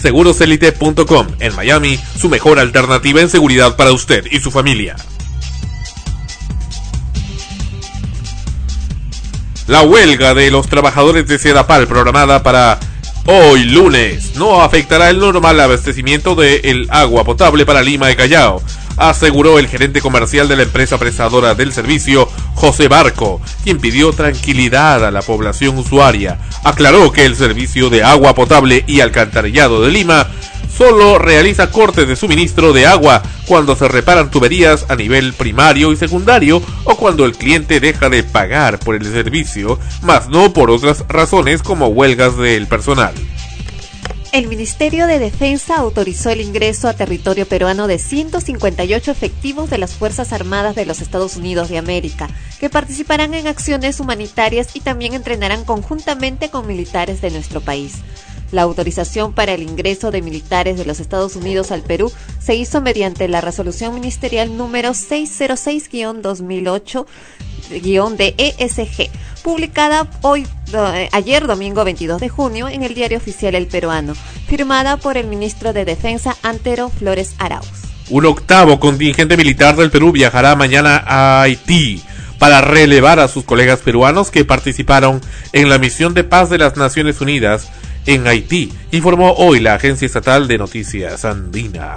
Seguroselite.com en Miami, su mejor alternativa en seguridad para usted y su familia. La huelga de los trabajadores de Sedapal programada para hoy lunes no afectará el normal abastecimiento del agua potable para Lima y Callao, aseguró el gerente comercial de la empresa prestadora del servicio, José Barco, quien pidió tranquilidad a la población usuaria. Aclaró que el servicio de agua potable y alcantarillado de Lima solo realiza cortes de suministro de agua cuando se reparan tuberías a nivel primario y secundario o cuando el cliente deja de pagar por el servicio, más no por otras razones como huelgas del personal. El Ministerio de Defensa autorizó el ingreso a territorio peruano de 158 efectivos de las Fuerzas Armadas de los Estados Unidos de América, que participarán en acciones humanitarias y también entrenarán conjuntamente con militares de nuestro país. La autorización para el ingreso de militares de los Estados Unidos al Perú se hizo mediante la resolución ministerial número 606-2008 de ESG, publicada hoy, eh, ayer domingo 22 de junio en el diario oficial El Peruano, firmada por el ministro de Defensa Antero Flores Arauz. Un octavo contingente militar del Perú viajará mañana a Haití para relevar a sus colegas peruanos que participaron en la misión de paz de las Naciones Unidas en Haití, informó hoy la agencia estatal de noticias andina.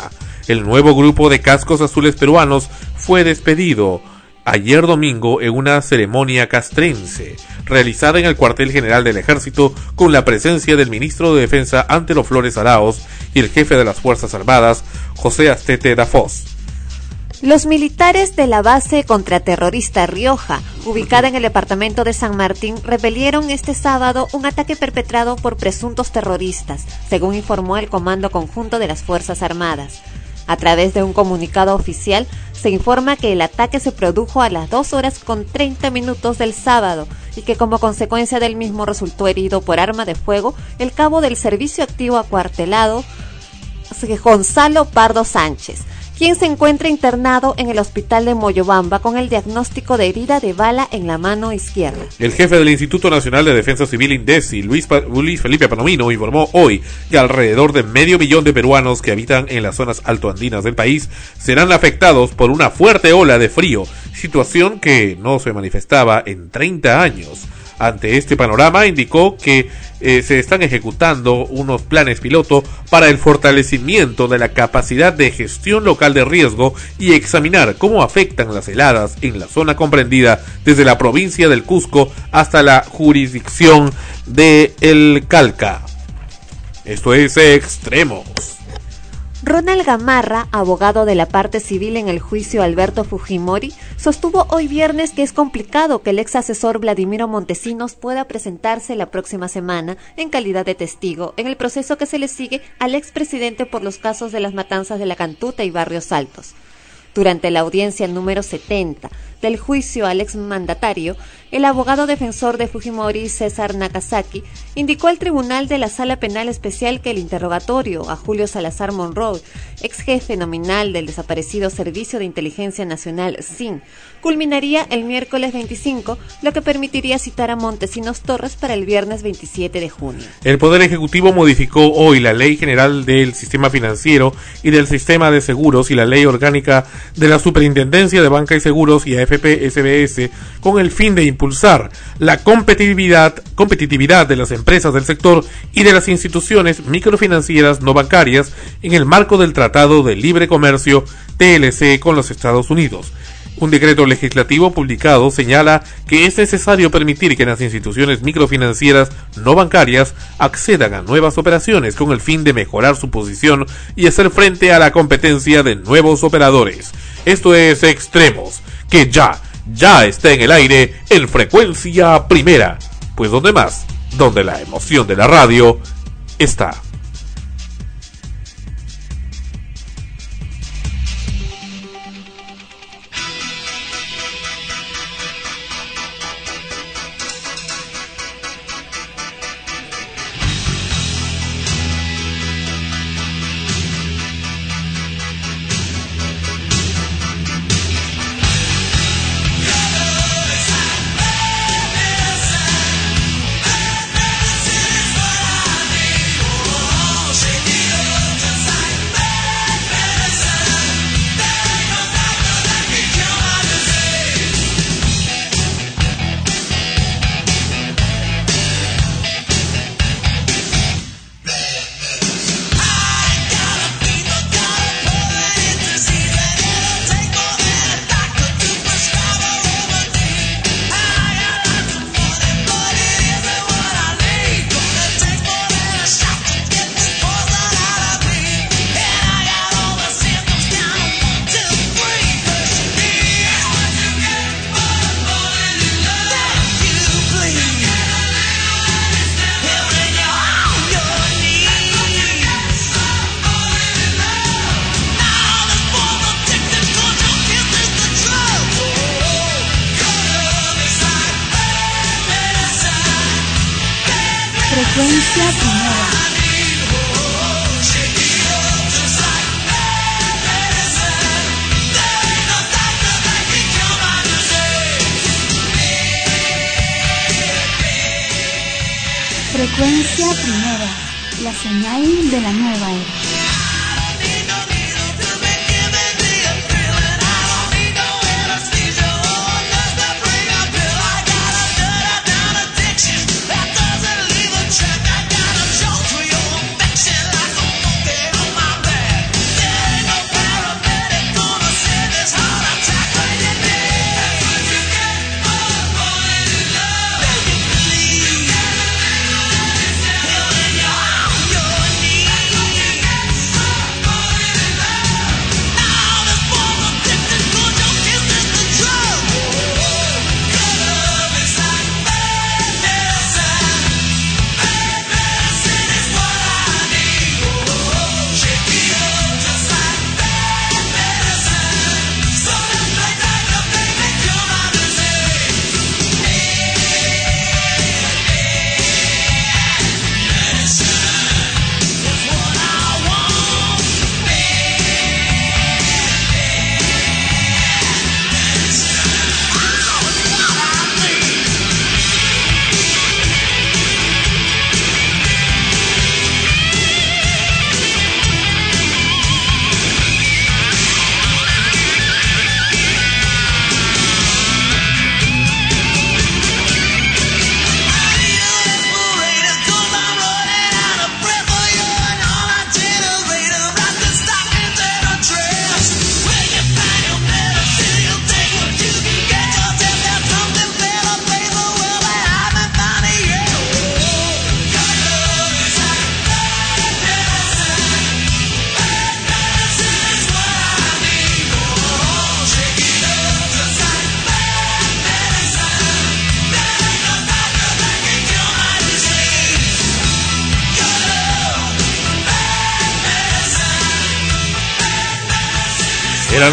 El nuevo grupo de cascos azules peruanos fue despedido ayer domingo en una ceremonia castrense realizada en el cuartel general del ejército con la presencia del ministro de Defensa Antero Flores Araos y el jefe de las Fuerzas Armadas José Astete Dafos. Los militares de la base contraterrorista Rioja, ubicada en el departamento de San Martín, repelieron este sábado un ataque perpetrado por presuntos terroristas, según informó el Comando Conjunto de las Fuerzas Armadas. A través de un comunicado oficial, se informa que el ataque se produjo a las 2 horas con 30 minutos del sábado y que como consecuencia del mismo resultó herido por arma de fuego el cabo del servicio activo acuartelado Gonzalo Pardo Sánchez, quien se encuentra internado en el hospital de Moyobamba con el diagnóstico de herida de bala en la mano izquierda. El jefe del Instituto Nacional de Defensa Civil INDECI, Luis, Luis Felipe Panomino, informó hoy que alrededor de medio millón de peruanos que habitan en las zonas altoandinas del país serán afectados por una fuerte ola de frío, situación que no se manifestaba en 30 años. Ante este panorama, indicó que eh, se están ejecutando unos planes piloto para el fortalecimiento de la capacidad de gestión local de riesgo y examinar cómo afectan las heladas en la zona comprendida desde la provincia del Cusco hasta la jurisdicción de El Calca. Esto es Extremos. Ronald Gamarra, abogado de la parte civil en el juicio Alberto Fujimori, sostuvo hoy viernes que es complicado que el ex asesor Vladimiro Montesinos pueda presentarse la próxima semana en calidad de testigo en el proceso que se le sigue al expresidente por los casos de las matanzas de la Cantuta y Barrios Altos. Durante la audiencia número 70 del juicio al exmandatario, el abogado defensor de Fujimori, César Nakazaki, indicó al tribunal de la Sala Penal Especial que el interrogatorio a Julio Salazar Monroe, ex jefe nominal del desaparecido Servicio de Inteligencia Nacional, SIN, culminaría el miércoles 25, lo que permitiría citar a Montesinos Torres para el viernes 27 de junio. El Poder Ejecutivo modificó hoy la Ley General del Sistema Financiero y del Sistema de Seguros y la Ley Orgánica de la Superintendencia de Banca y Seguros y AFP SBS con el fin de impulsar la competitividad, competitividad de las empresas del sector y de las instituciones microfinancieras no bancarias en el marco del Tratado de Libre Comercio TLC con los Estados Unidos un decreto legislativo publicado señala que es necesario permitir que las instituciones microfinancieras no bancarias accedan a nuevas operaciones con el fin de mejorar su posición y hacer frente a la competencia de nuevos operadores. Esto es Extremos, que ya, ya está en el aire en frecuencia primera. Pues donde más, donde la emoción de la radio está. Frecuencia primera. Frecuencia primera, la señal de la nueva era.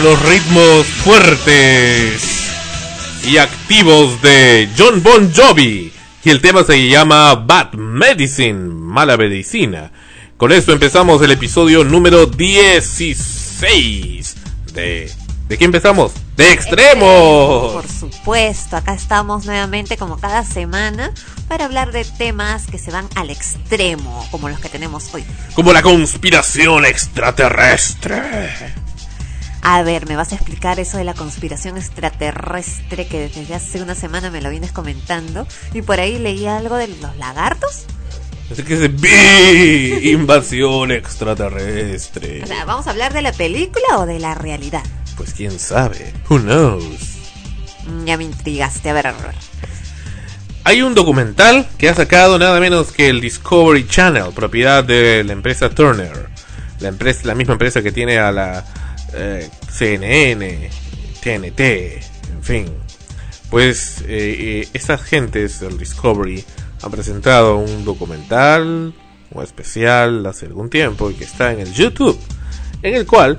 Los ritmos fuertes y activos de John Bon Jovi. Y el tema se llama Bad Medicine, mala medicina. Con esto empezamos el episodio número 16 de... ¿De qué empezamos? ¡De extremos! Por supuesto, acá estamos nuevamente como cada semana para hablar de temas que se van al extremo, como los que tenemos hoy. Como la conspiración extraterrestre. A ver, ¿me vas a explicar eso de la conspiración extraterrestre que desde hace una semana me lo vienes comentando? Y por ahí leí algo de los lagartos. Así que es de invasión extraterrestre. O sea, ¿vamos a hablar de la película o de la realidad? Pues quién sabe. Who knows? Mm, Ya me intrigaste. A ver, a ver. Hay un documental que ha sacado nada menos que el Discovery Channel, propiedad de la empresa Turner. La, empresa, la misma empresa que tiene a la eh, CNN, TNT, en fin. Pues eh, eh, estas gentes del Discovery han presentado un documental o especial hace algún tiempo y que está en el YouTube, en el cual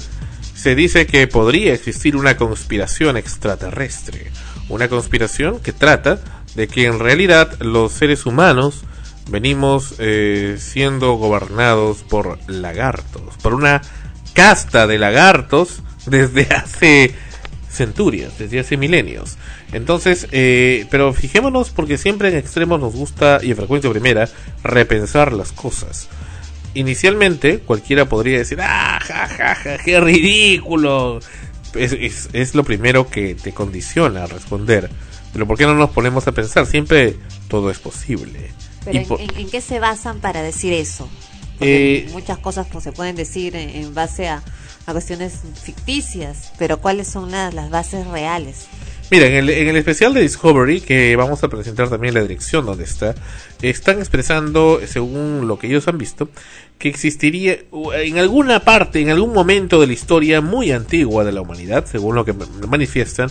se dice que podría existir una conspiración extraterrestre. Una conspiración que trata de que en realidad los seres humanos venimos eh, siendo gobernados por lagartos, por una casta de lagartos desde hace centurias, desde hace milenios. Entonces, eh, pero fijémonos porque siempre en extremos nos gusta, y en frecuencia primera, repensar las cosas. Inicialmente, cualquiera podría decir, ah, ja, ja, ja, qué ridículo. Es, es, es lo primero que te condiciona a responder. Pero ¿por qué no nos ponemos a pensar? Siempre todo es posible. Pero Y en, po- en- en qué se basan para decir eso? Porque Eh, muchas cosas pues, se pueden decir en, en base a, a cuestiones ficticias, pero ¿cuáles son las, las bases reales? Mira, en el, en el especial de Discovery, que vamos a presentar también la dirección donde está, están expresando, según lo que ellos han visto, que existiría en alguna parte, en algún momento de la historia muy antigua de la humanidad, según lo que manifiestan,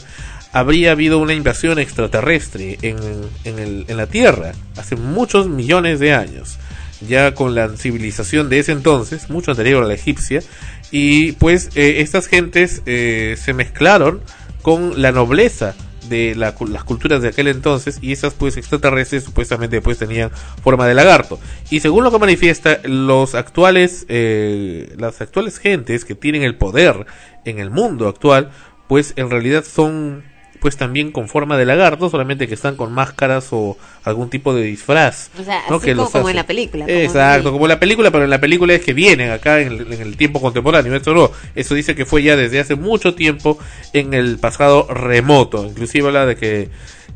habría habido una invasión extraterrestre en, en, el- en la Tierra hace muchos millones de años, ya con la civilización de ese entonces, mucho anterior a la egipcia, y pues eh, estas gentes eh, se mezclaron con la nobleza de las culturas de aquel entonces y esas pues extraterrestres supuestamente pues tenían forma de lagarto. Y según lo que manifiesta, los actuales, eh, las actuales gentes que tienen el poder en el mundo actual, pues en realidad son pues también con forma de lagarto, solamente que están con máscaras o algún tipo de disfraz. O sea, ¿no? así que como- como en la película, como Exacto, en- como en la película, pero en la película es que vienen acá en el, en el tiempo contemporáneo. Esto no, eso dice que fue ya desde hace mucho tiempo en el pasado remoto. Inclusive habla de que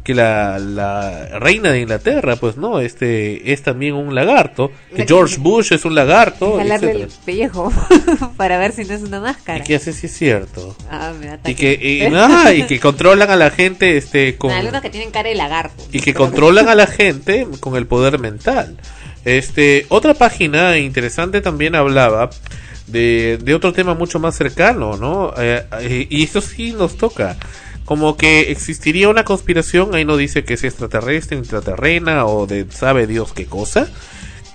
que la, la reina de Inglaterra, pues no, este es también un lagarto, que La- George Bush es un lagarto, Jalarle el etcétera. pellejo para ver si no es una Y máscara. que hace si es cierto. Ah, me Y que, y, ah, y que controlan a la gente este con Algunos que tienen cara de lagarto. y que controlan a la gente con el poder mental. Este, otra página interesante también hablaba de, de otro tema mucho más cercano, ¿no? Eh, eh, y esto sí nos toca. Como que existiría una conspiración, ahí no dice que es extraterrestre, intraterrena o de sabe Dios qué cosa,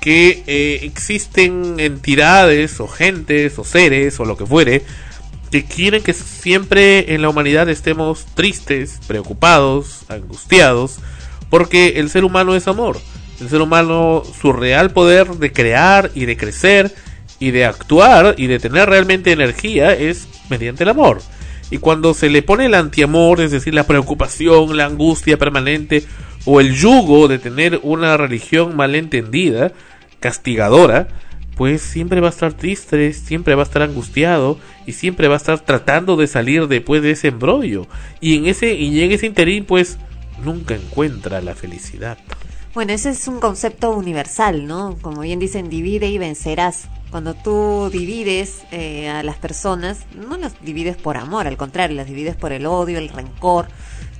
que eh, existen entidades o gentes o seres o lo que fuere que quieren que siempre en la humanidad estemos tristes, preocupados, angustiados, porque el ser humano es amor. El ser humano, su real poder de crear y de crecer y de actuar y de tener realmente energía es mediante el amor. Y cuando se le pone el antiamor, es decir, la preocupación, la angustia permanente o el yugo de tener una religión malentendida, castigadora, pues siempre va a estar triste, siempre va a estar angustiado y siempre va a estar tratando de salir después de ese embrollo. Y en ese y en ese interín pues nunca encuentra la felicidad. Bueno, ese es un concepto universal, ¿no? Como bien dicen, divide y vencerás. Cuando tú divides eh, a las personas, no las divides por amor, al contrario, las divides por el odio, el rencor,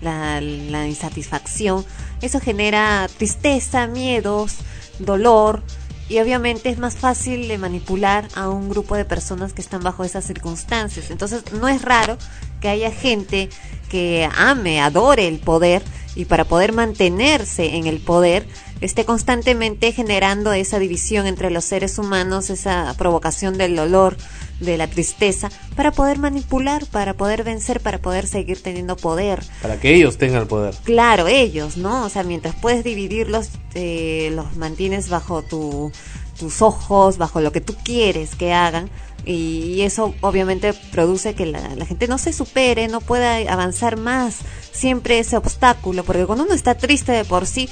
la, la insatisfacción. Eso genera tristeza, miedos, dolor y obviamente es más fácil de manipular a un grupo de personas que están bajo esas circunstancias. Entonces no es raro que haya gente que ame, adore el poder y para poder mantenerse en el poder esté constantemente generando esa división entre los seres humanos, esa provocación del dolor, de la tristeza, para poder manipular, para poder vencer, para poder seguir teniendo poder. Para que ellos tengan el poder. Claro, ellos, ¿no? O sea, mientras puedes dividirlos, eh, los mantienes bajo tu, tus ojos, bajo lo que tú quieres que hagan. Y eso obviamente produce que la, la gente no se supere, no pueda avanzar más. Siempre ese obstáculo, porque cuando uno está triste de por sí,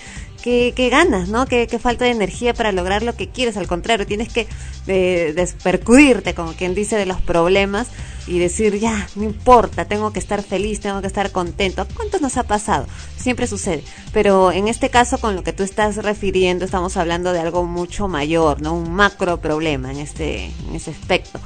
¿qué, qué ganas, no? ¿Qué, ¿Qué falta de energía para lograr lo que quieres? Al contrario, tienes que eh, despercudirte, como quien dice, de los problemas y decir, ya, no importa, tengo que estar feliz, tengo que estar contento. ¿A cuántos nos ha pasado? Siempre sucede. Pero en este caso, con lo que tú estás refiriendo, estamos hablando de algo mucho mayor, ¿no? Un macro problema en este, en ese aspecto.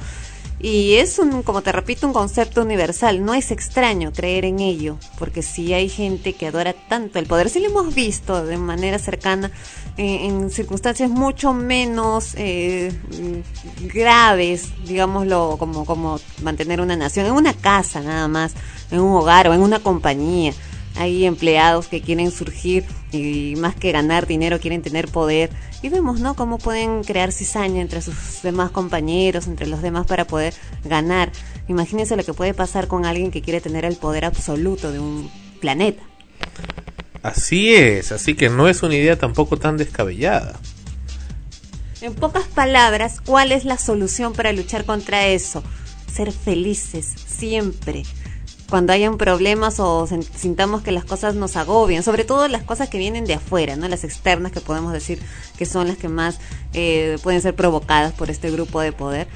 Y es un, como te repito, un concepto universal. No es extraño creer en ello, porque si hay gente que adora tanto el poder, si lo hemos visto de manera cercana eh, en circunstancias mucho menos eh, graves, digámoslo, como, como mantener una nación, en una casa nada más, en un hogar o en una compañía. Hay empleados que quieren surgir y más que ganar dinero quieren tener poder. Y vemos, ¿no? Cómo pueden crear cizaña entre sus demás compañeros, entre los demás para poder ganar. Imagínense lo que puede pasar con alguien que quiere tener el poder absoluto de un planeta. Así es, así que no es una idea tampoco tan descabellada. En pocas palabras, ¿cuál es la solución para luchar contra eso? Ser felices, siempre. Cuando hayan problemas o sintamos que las cosas nos agobian, sobre todo las cosas que vienen de afuera, no las externas que podemos decir que son las que más eh, pueden ser provocadas por este grupo de poder.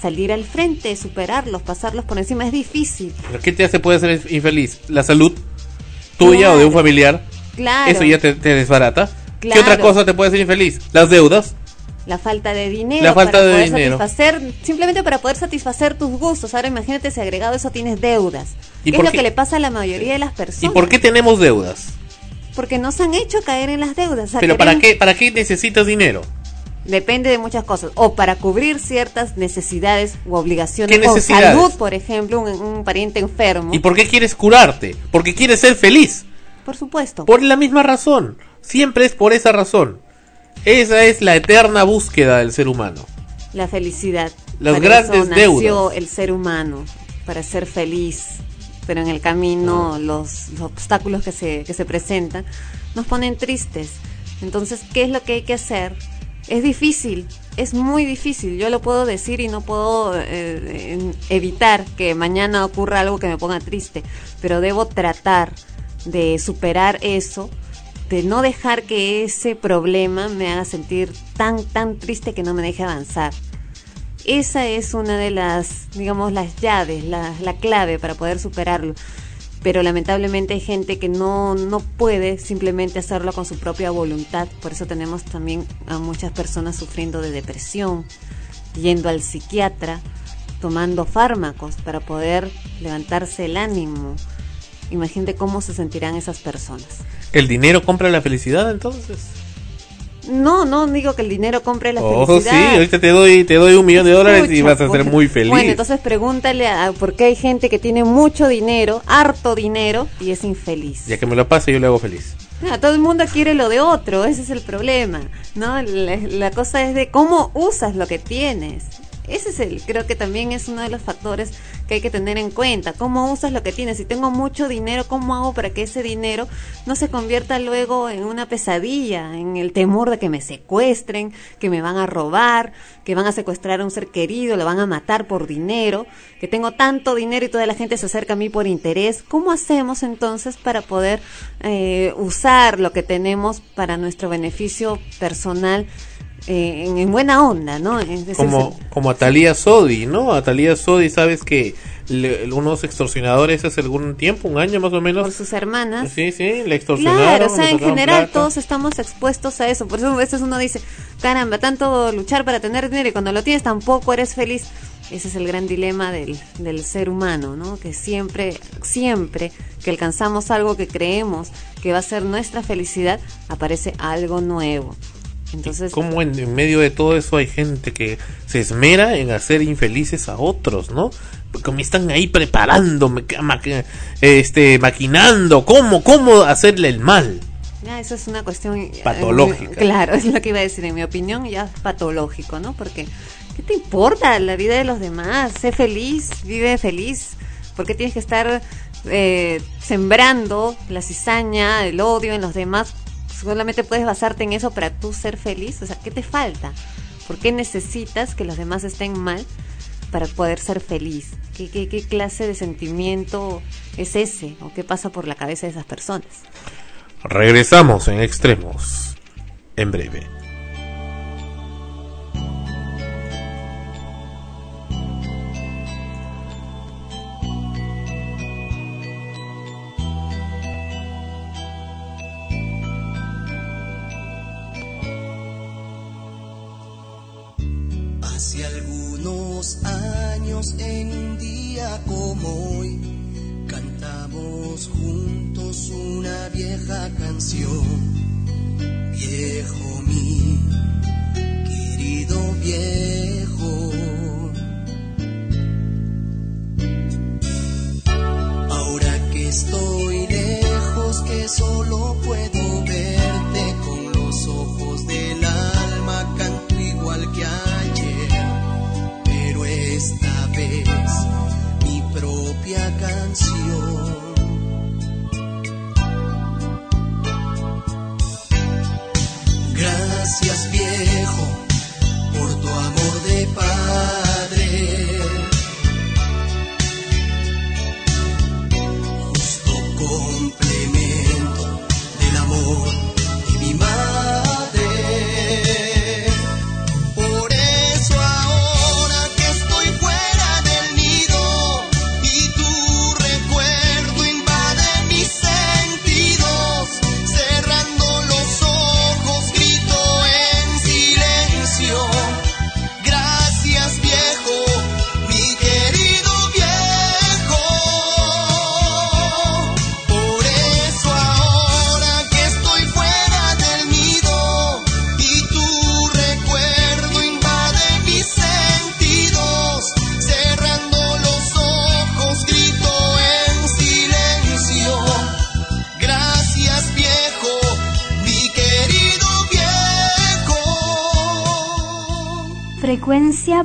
Salir al frente, superarlos, pasarlos por encima es difícil. ¿Pero ¿Qué te hace puede ser infeliz? ¿La salud tuya Claro. o de un familiar? Claro. Eso ya te, te desbarata. ¿Qué Claro. otra cosa te puede hacer infeliz? Las deudas. La falta de dinero La falta para de poder dinero. satisfacer simplemente para poder satisfacer tus gustos ahora imagínate si agregado eso tienes deudas ¿Y ¿Qué es lo qué? que le pasa a la mayoría de las ¿Y personas por qué tenemos deudas? porque nos han hecho caer en las deudas O ¿Pero para qué, para qué necesitas dinero? depende de muchas cosas o para cubrir ciertas necesidades u obligaciones ¿Qué con necesidades? salud por ejemplo un, un pariente enfermo ¿Y por qué quieres curarte? Porque quieres ser feliz. por supuesto Por la misma razón. Siempre es por esa razón. Esa es la eterna búsqueda del ser humano. la felicidad Las Para grandes eso nació deudas. el ser humano para ser feliz pero en el camino los, los obstáculos que se, que se presentan nos ponen tristes. Entonces, ¿qué es lo que hay que hacer? Es difícil, es muy difícil. Yo lo puedo decir y no puedo eh, evitar que mañana ocurra algo que me ponga triste, pero debo tratar de superar eso, de no dejar que ese problema me haga sentir tan, tan triste que no me deje avanzar. Esa es una de las, digamos, las llaves, la, la clave para poder superarlo pero lamentablemente hay gente que no, no puede simplemente hacerlo con su propia voluntad. Por eso tenemos también a muchas personas sufriendo de depresión, yendo al psiquiatra, tomando fármacos para poder levantarse el ánimo. Imagínate cómo se sentirán esas personas. ¿El dinero compra la felicidad entonces? No, no digo que el dinero compre la oh, felicidad. sí, ahorita te doy, te doy un millón de dólares y vas a ser muy feliz. Bueno, entonces pregúntale a por qué hay gente que tiene mucho dinero, harto dinero, y es infeliz. Ya que me lo pase, yo le hago feliz. Ah, todo el mundo quiere lo de otro, ese es el problema, ¿no? la cosa es de cómo usas lo que tienes. Ese es el, creo que también es uno de los factores que hay que tener en cuenta. ¿Cómo usas lo que tienes? Si tengo mucho dinero, ¿cómo hago para que ese dinero no se convierta luego en una pesadilla, en el temor de que me secuestren, que me van a robar, que van a secuestrar a un ser querido, lo van a matar por dinero, que tengo tanto dinero y toda la gente se acerca a mí por interés? ¿Cómo hacemos entonces para poder eh, usar lo que tenemos para nuestro beneficio personal? Eh, en, buena onda, ¿no? como, como Atalía Sodi, ¿no? Atalía Sodi, sabes que unos extorsionadores hace algún tiempo, un año más o menos. Por sus hermanas. Sí, sí, le extorsionaron. Claro, o sea, en general todos estamos expuestos a eso. Por eso a veces uno dice, caramba, tanto luchar para tener dinero y cuando lo tienes tampoco eres feliz. Ese es el gran dilema del, del ser humano, ¿no? Que siempre, siempre que alcanzamos algo que creemos que va a ser nuestra felicidad, aparece algo nuevo. Entonces, como en, medio de todo eso hay gente que se esmera en hacer infelices a otros, ¿no? Porque me están ahí preparando, me, este, maquinando, cómo, cómo hacerle el mal. Ya, eso es una cuestión eh, patológica. claro, es lo que iba a decir, en mi opinión, ya es patológico, ¿no? Porque, ¿qué te importa la vida de los demás? Sé feliz, vive feliz. ¿Por qué tienes que estar eh, sembrando la cizaña, el odio en los demás solamente puedes basarte en eso para tú ser feliz. O sea, ¿qué te falta? ¿Por qué necesitas que los demás estén mal para poder ser feliz? ¿Qué, qué, qué clase de sentimiento es ese? ¿O qué pasa por la cabeza de esas personas? Regresamos en extremos en breve.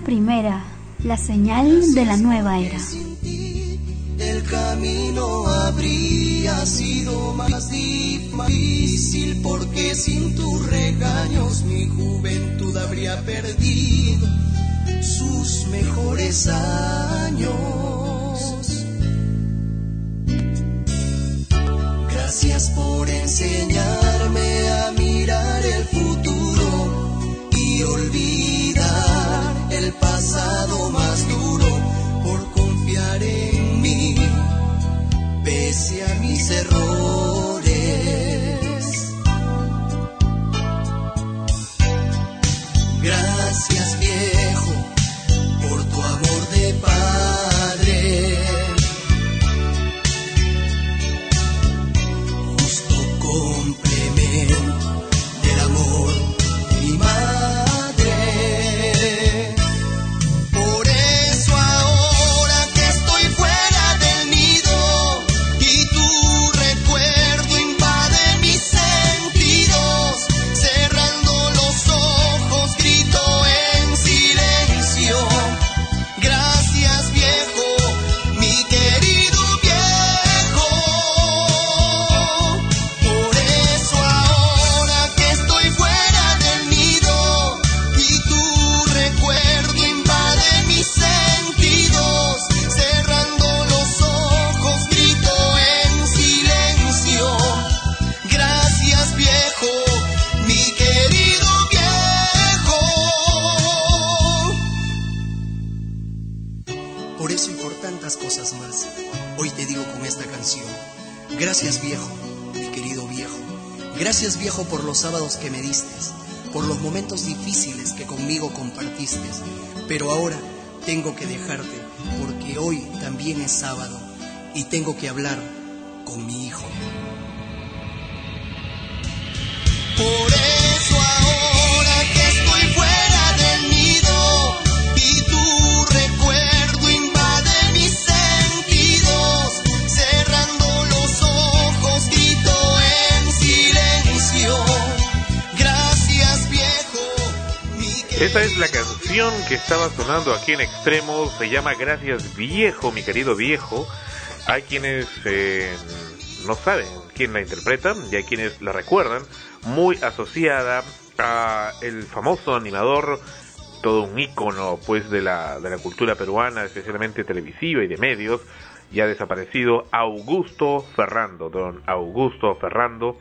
Primera, la señal de la nueva era. el camino habría sido más difícil porque sin tus regaños mi juventud habría perdido sus mejores años. Que me diste, por los momentos difíciles que conmigo compartiste. Pero ahora tengo que dejarte porque hoy también es sábado y tengo que hablar con mi hijo. Esta es la canción que estaba sonando aquí en Extremos. Se llama Gracias Viejo, mi querido viejo. Hay quienes eh, no saben quién la interpreta y hay quienes la recuerdan. Muy asociada a el famoso animador, todo un ícono pues de la, de la cultura peruana, especialmente televisiva y de medios, ya desaparecido, Augusto Ferrando, don Augusto Ferrando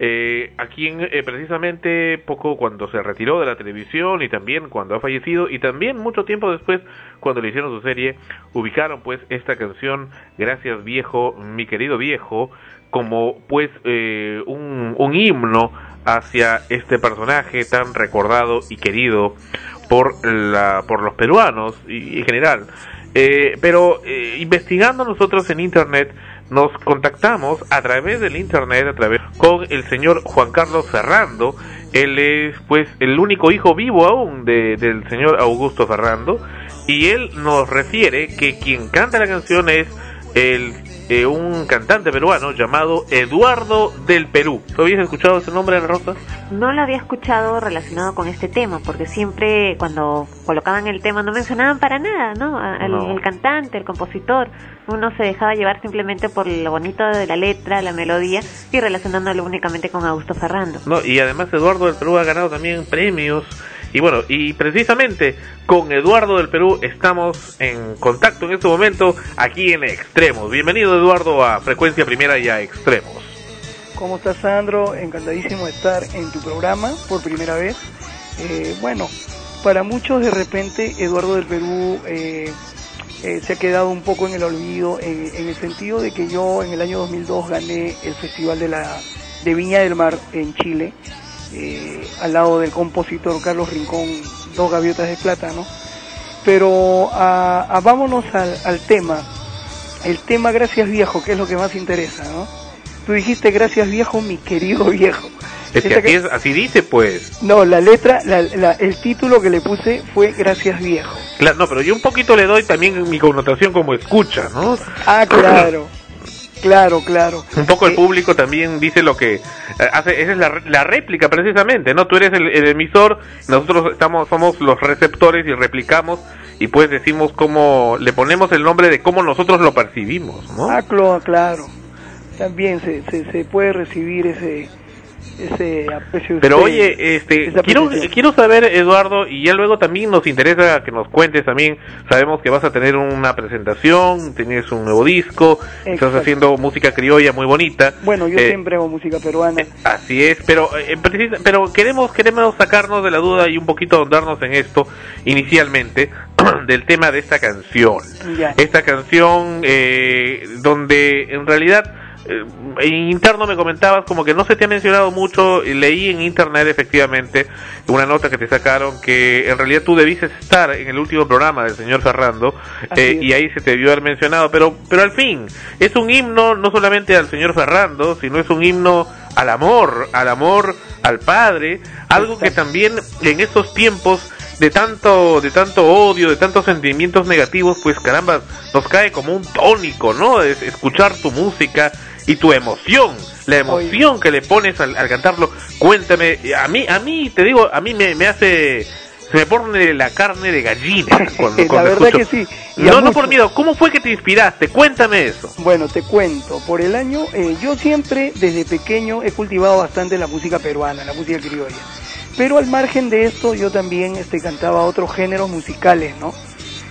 eh, a quien eh, precisamente poco cuando se retiró de la televisión y también cuando ha fallecido y también mucho tiempo después cuando le hicieron su serie ubicaron pues esta canción Gracias viejo, mi querido viejo como pues eh, un, himno hacia este personaje tan recordado y querido por la por los peruanos y en general. Eh, pero investigando nosotros en internet nos contactamos a través del internet, a través con el señor Juan Carlos Ferrando. Él es pues el único hijo vivo aún de, del señor Augusto Ferrando y él nos refiere que quien canta la canción es el eh, un cantante peruano llamado Eduardo del Perú. ¿Tú habías escuchado ese nombre, Ana Rosa? No lo había escuchado relacionado con este tema, porque siempre cuando colocaban el tema no mencionaban para nada, ¿no? Al- No. El cantante, el compositor. Uno se dejaba llevar simplemente por lo bonito de la letra, la melodía y relacionándolo únicamente con Augusto Ferrando. No, y además Eduardo del Perú ha ganado también premios. Y bueno, y precisamente con Eduardo del Perú estamos en contacto en este momento aquí en Extremos. Bienvenido Eduardo a Frecuencia Primera y a Extremos. ¿Cómo estás, Sandro? Encantadísimo de estar en tu programa por primera vez. Eh, bueno, para muchos de repente Eduardo del Perú eh, eh, se ha quedado un poco en el olvido en, en el sentido de que yo en el año 2002 gané el Festival de, la, de Viña del Mar en Chile, eh, al lado del compositor Carlos Rincón, Dos Gaviotas de Plata, ¿no? Pero ah, vámonos al, al tema. El tema Gracias Viejo, que es lo que más interesa, ¿no? Tú dijiste gracias viejo, mi querido viejo. Es que Esa así, es, así dice pues. No, la letra, la- la- el título que le puse fue gracias viejo. Claro, no, pero yo un poquito le doy también mi connotación como escucha, ¿no? Ah, claro, claro, claro. Un poco el Eh, público también dice lo que eh, hace, esa es la, la réplica precisamente, ¿no? Tú eres el, el emisor, nosotros estamos somos los receptores y replicamos y pues decimos cómo, le ponemos el nombre de cómo nosotros lo percibimos, ¿no? Ah, claro. También se, se, se puede recibir ese, ese aprecio Pero oye, este, quiero, quiero saber, Eduardo, y ya luego también nos interesa que nos cuentes también, sabemos que vas a tener una presentación, tienes un nuevo disco, estás haciendo música criolla muy bonita. Bueno, yo eh, siempre hago música peruana. Eh, así es, pero eh, pero queremos queremos sacarnos de la duda y un poquito ahondarnos en esto inicialmente del tema de esta canción. Esta canción donde en realidad eh, en interno me comentabas como que no se te ha mencionado mucho, y leí en internet efectivamente una nota que te sacaron que en realidad tú debiste estar en el último programa del señor Ferrando eh, y ahí se te debió haber mencionado, pero, pero al fin, es un himno no solamente al señor Ferrando, sino es un himno al amor, al amor al Padre, algo que también en estos tiempos de tanto de tanto odio, de tantos sentimientos negativos, pues caramba, nos cae como un tónico, ¿no? Es escuchar tu música, y tu emoción, la emoción que le pones al, cantarlo. Cuéntame, a mí, a mí te digo, a mí me, me hace se me pone la carne de gallina cuando, la verdad que sí. no, no por miedo. ¿Cómo fue que te inspiraste? Cuéntame eso. Bueno, te cuento. Por el año, eh, yo siempre desde pequeño he cultivado bastante la música peruana, la música criolla. Pero al margen de esto, yo también este, cantaba otros géneros musicales, ¿no?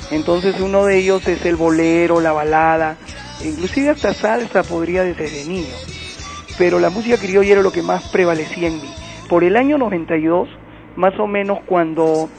Entonces uno de ellos es el bolero, la balada, inclusive hasta salsa podría desde niño, pero la música criolla era lo que más prevalecía en mí. Por el año 92, más o menos cuando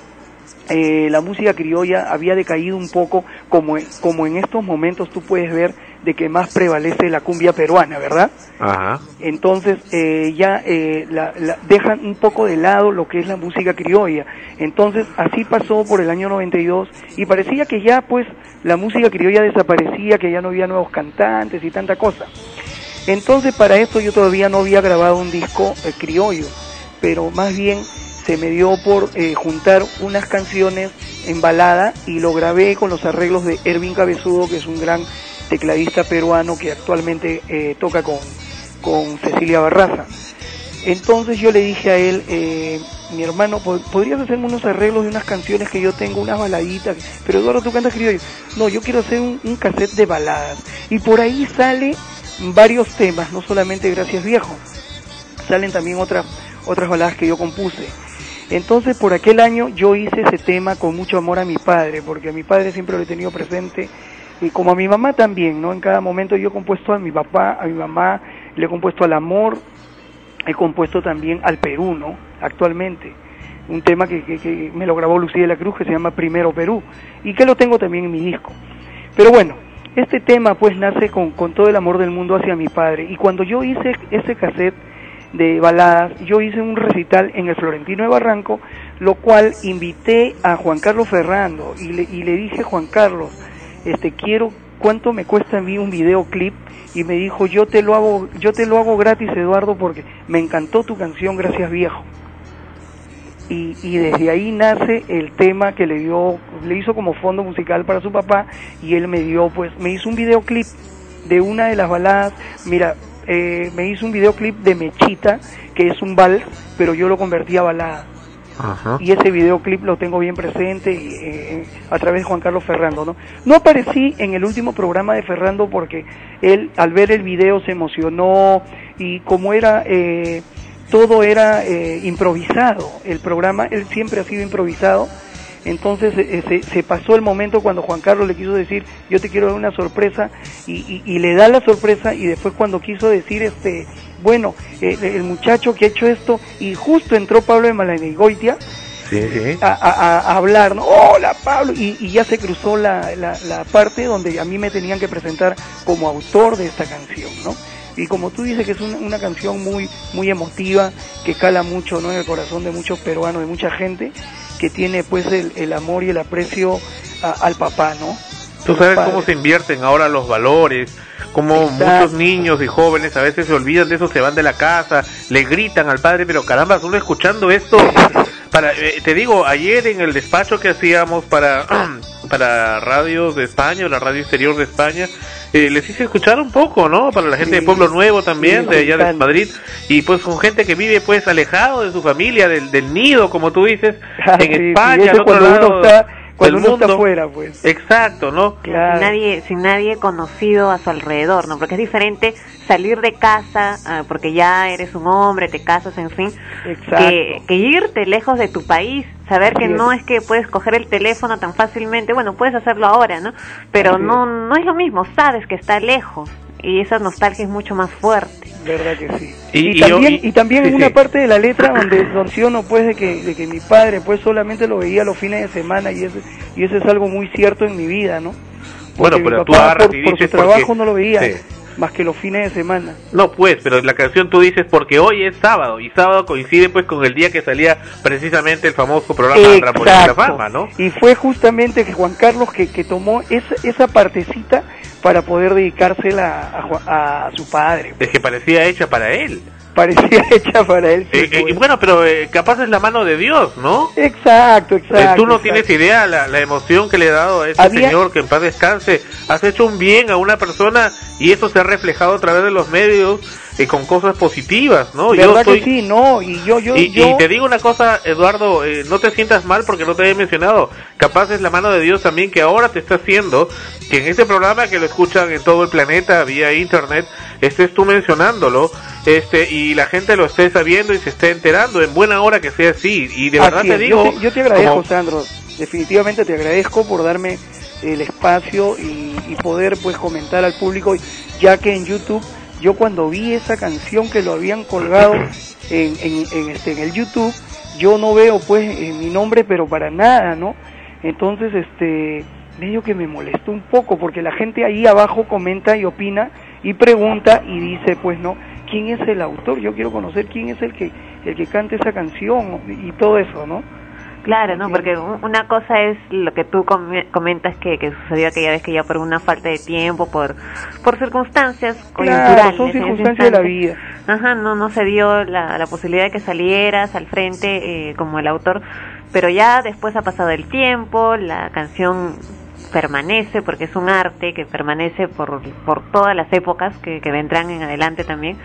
eh, la música criolla había decaído un poco, como, como en estos momentos tú puedes ver de que más prevalece la cumbia peruana, ¿verdad? Ajá. Entonces eh, ya eh, la, dejan un poco de lado lo que es la música criolla. Entonces así pasó por el año 92 y parecía que ya pues la música criolla desaparecía, que ya no había nuevos cantantes y tanta cosa. Entonces para esto yo todavía no había grabado un disco eh, criollo, pero más bien se me dio por juntar unas canciones en balada y lo grabé con los arreglos de Ervin Cabezudo, que es un gran tecladista peruano que actualmente eh, toca con, con Cecilia Barraza. Entonces yo le dije a él, eh, mi hermano, ¿podrías hacerme unos arreglos de unas canciones que yo tengo, unas baladitas? Pero Eduardo, tú cantas criollo. No, yo quiero hacer un, un cassette de baladas. Y por ahí sale varios temas, no solamente Gracias Viejo. Salen también otras, otras baladas que yo compuse. Entonces por aquel año yo hice ese tema con mucho amor a mi padre, porque a mi padre siempre lo he tenido presente y como a mi mamá también, ¿no? En cada momento yo he compuesto a mi papá, a mi mamá, le he compuesto al amor, he compuesto también al Perú, ¿no? Actualmente. Un tema que, que, me lo grabó Lucía de la Cruz que se llama Primero Perú y que lo tengo también en mi disco. Pero bueno, este tema pues nace con, con todo el amor del mundo hacia mi padre y cuando yo hice ese cassette de baladas, yo hice un recital en el Florentino de Barranco, lo cual invité a Juan Carlos Ferrando y le, y le dije, Juan Carlos, este quiero cuánto me cuesta a mí un videoclip y me dijo yo te lo hago yo te lo hago gratis Eduardo porque me encantó tu canción gracias viejo y, y desde ahí nace el tema que le dio le hizo como fondo musical para su papá y él me dio pues me hizo un videoclip de una de las baladas. Mira eh, me hizo un videoclip de Mechita que es un vals pero yo lo convertí a balada y ese videoclip lo tengo bien presente eh, a través de Juan Carlos Ferrando. ¿no? no aparecí en el último programa de Ferrando porque él al ver el video se emocionó y como era... Eh, todo era eh, improvisado, el programa, él siempre ha sido improvisado, entonces se, se, pasó el momento cuando Juan Carlos le quiso decir, yo te quiero dar una sorpresa, y, y, le da la sorpresa, y después cuando quiso decir, este, bueno, eh, el muchacho que ha hecho esto, y justo entró Pablo de Malanigoitia A, a, hablar, ¿no? Hola Pablo, y, y ya se cruzó la, la, la, parte donde a mí me tenían que presentar como autor de esta canción, ¿no? Y como tú dices que es una, una canción muy, muy emotiva, que cala mucho, ¿no? En el corazón de muchos peruanos, de mucha gente, que tiene pues el, el amor y el aprecio al papá, ¿no? Tú sabes cómo se invierten ahora los valores, como muchos niños y jóvenes a veces se olvidan de eso, se van de la casa, le gritan al padre, pero caramba, uno escuchando esto, para, eh, te digo, ayer en el despacho que hacíamos para, para radios de España, la radio exterior de España, eh, les hice escuchar un poco, ¿no? Para la gente de Pueblo Nuevo también, de allá de Madrid, y pues con gente que vive pues alejado de su familia, del, del nido, como tú dices, en España, otro lado cuando uno está afuera, pues. Exacto, ¿no? Claro. sin nadie sin nadie conocido a su alrededor no porque es diferente salir de casa ah, porque ya eres un hombre te casas en fin Exacto. que, que irte lejos de tu país saber que no es. es que puedes coger el teléfono tan fácilmente bueno puedes hacerlo ahora no pero Así no no es lo mismo sabes que está lejos y esa nostalgia es mucho más fuerte Verdad que sí. Y- Y, y yo- también, y- y también sí, en una sí. parte de la letra donde menciono pues de que, de que mi padre pues solamente lo veía los fines de semana y ese, y eso es algo muy cierto en mi vida, ¿no? Bueno, mi pero tú agarras por, y por su trabajo porque- no lo veía Sí. Más que los fines de semana. No, pues, pero la canción tú dices porque hoy es sábado y sábado coincide pues con el día que salía precisamente el famoso programa Trampolines de la Exacto. Fama, ¿no? Y fue justamente que Juan Carlos que, que tomó esa, esa partecita para poder dedicársela a, Ju- a su padre. Es que parecía hecha para él. Parecía hecha para él. Eh, eh, y bueno, pero eh, capaz es la mano de Dios, ¿no? Exacto, Eh, exacto. tú no exacto. tienes idea la, la emoción que le he dado a ese Había- señor que en paz descanse. Has hecho un bien a una persona y eso se ha reflejado a través de los medios eh, con cosas positivas, ¿no? Yo ¿Verdad soy que sí? No, y yo, yo, y, yo... y te digo una cosa, Eduardo, eh, no te sientas mal porque no te había mencionado. Capaz es la mano de Dios también que ahora te está haciendo que en este programa que lo escuchan en todo el planeta vía internet estés tú mencionándolo, este y la gente lo esté sabiendo y se esté enterando en buena hora que sea así. Y de verdad Así te digo, Yo te, yo te agradezco, como- Sandro. Definitivamente te agradezco por darme el espacio y, y poder pues comentar al público, ya que en YouTube, yo cuando vi esa canción que lo habían colgado en, en, en, este, en el YouTube, yo no veo pues eh, mi nombre, pero para nada, ¿no? Entonces, este, medio que me molestó un poco, porque la gente ahí abajo comenta y opina y pregunta y dice, pues, ¿no? ¿Quién es el autor? Yo quiero conocer quién es el que, el que canta esa canción y todo eso, ¿no? Claro, ¿no? Porque un- una cosa es lo que tú come- comentas que, que sucedió aquella vez que ya por una falta de tiempo, por por circunstancias coyunturales. Claro, son circunstancias de la vida. Ajá, no, no se dio la, la posibilidad de que salieras al frente eh, como el autor, pero ya después ha pasado el tiempo, la canción permanece porque es un arte que permanece por, por todas las épocas que, que vendrán en adelante también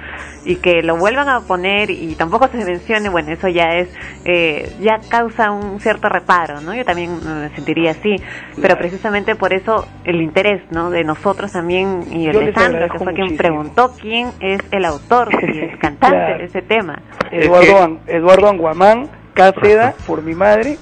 y que lo vuelvan a poner y tampoco se mencione, bueno, eso ya es, eh, ya causa un cierto reparo, ¿no? Yo también me sentiría así, pero precisamente por eso el interés, ¿no? De nosotros también y el de les Sandro, que fue quien muchísimo. preguntó quién es el autor y el cantante Claro. de ese tema. Eduardo, Eduardo Anguamán, Cáceda, por mi madre,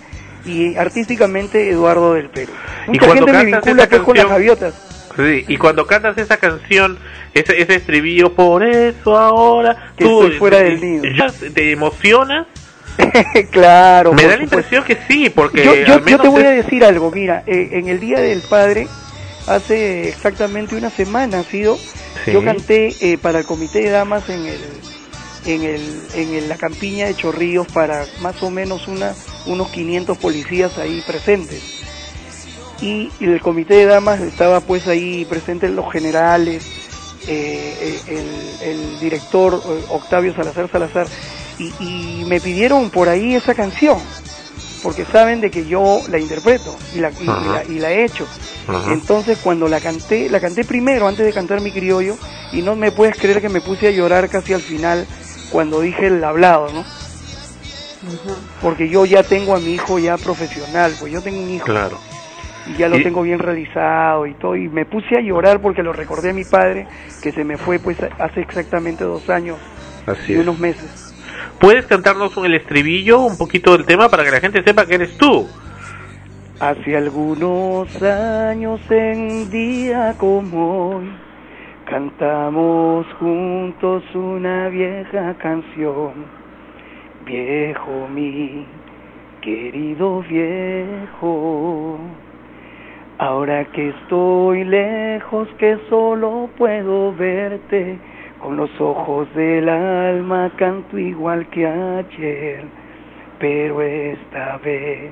y artísticamente Eduardo del Perú. Y Mucha cuando gente me vincula esa pues con las gaviotas. Sí, y cuando cantas esa canción, ese, ese estribillo, por eso ahora Que tú estoy fuera eh, del nido. ya te emocionas. claro. Me da la impresión que sí, porque yo, yo, al yo menos te voy es- a decir algo, mira, eh, en el Día del Padre, hace exactamente una semana ha sido, Sí. yo canté eh, para el Comité de Damas en el en el en el- la campiña de Chorrillos para más o menos una unos 500 policías ahí presentes. Y, y el Comité de Damas estaba pues ahí presentes los generales, eh, el, el director eh, Octavio Salazar Salazar, y, y me pidieron por ahí esa canción porque saben de que yo la interpreto y la, y, la, he hecho. Ajá. Entonces cuando la canté, la canté primero antes de cantar mi criollo y no me puedes creer que me puse a llorar casi al final cuando dije el hablado, ¿no? Porque yo ya tengo a mi hijo ya profesional, pues yo tengo un hijo Claro. y ya lo Y- tengo bien realizado y todo y me puse a llorar porque lo recordé a mi padre que se me fue pues hace exactamente dos años Así y es. unos meses. ¿Puedes cantarnos un- el estribillo, un poquito del tema, para que la gente sepa que eres tú? Hace algunos años en día como hoy cantamos juntos una vieja canción. Viejo mi querido viejo, ahora que estoy lejos que solo puedo verte con los ojos del alma canto igual que ayer, pero esta vez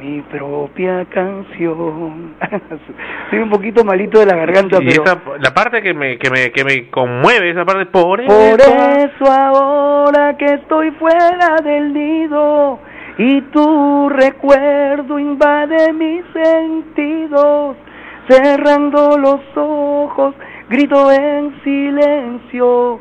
mi propia canción. Estoy un poquito malito de la garganta, Y pero esa, la parte que me, que me, que me conmueve, esa parte, por, por eso. eso ahora que estoy fuera del nido y tu recuerdo invade mis sentidos, cerrando los ojos, grito en silencio.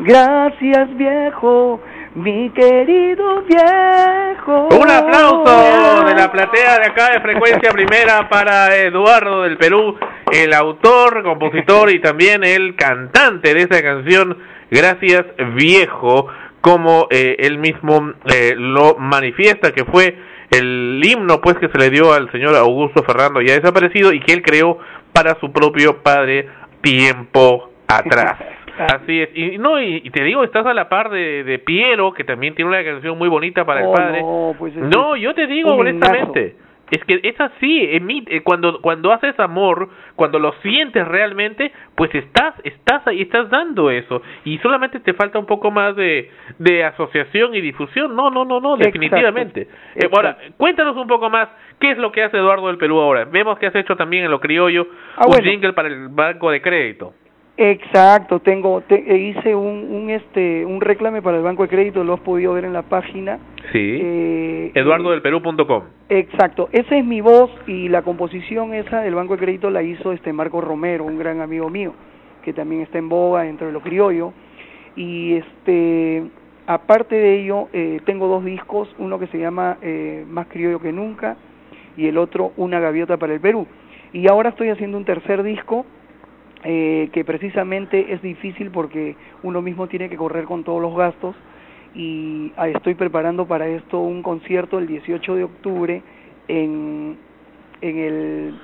Gracias viejo, mi querido viejo. Un aplauso de la la platea de acá de frecuencia primera para Eduardo del Perú, el autor, compositor y también el cantante de esta canción, Gracias Viejo, como eh, él mismo eh, lo manifiesta, que fue el himno pues que se le dio al señor Augusto Fernando ya desaparecido y que él creó para su propio padre tiempo atrás. Así es. Y no, y, te digo, estás a la par de, de Piero, que también tiene una canción muy bonita para el Oh, padre. no, pues No, yo te digo honestamente. Es que es así, emi- eh, cuando cuando haces amor, cuando lo sientes realmente, pues estás estás ahí, estás dando eso y solamente te falta un poco más de de asociación y difusión. No, no, no, no, definitivamente. Eh, Exacto. ahora, cuéntanos un poco más qué es lo que hace Eduardo del Perú ahora. Vemos que has hecho también en lo criollo Ah, un bueno. jingle para el banco de crédito. Exacto, tengo te- eh, hice un, un este un reclame para el Banco de Crédito, lo has podido ver en la página. Sí. Eh, EduardoDelPerú.com. Exacto, esa es mi voz y la composición esa del Banco de Crédito la hizo este Marco Romero, un gran amigo mío, que también está en boga dentro de lo criollo. Y este, aparte de ello, eh, tengo dos discos, uno que se llama eh, Más criollo que nunca y el otro Una gaviota para el Perú. Y ahora estoy haciendo un tercer disco eh, que precisamente es difícil porque uno mismo tiene que correr con todos los gastos y ah, estoy preparando para esto un concierto el 18 de octubre en, en el,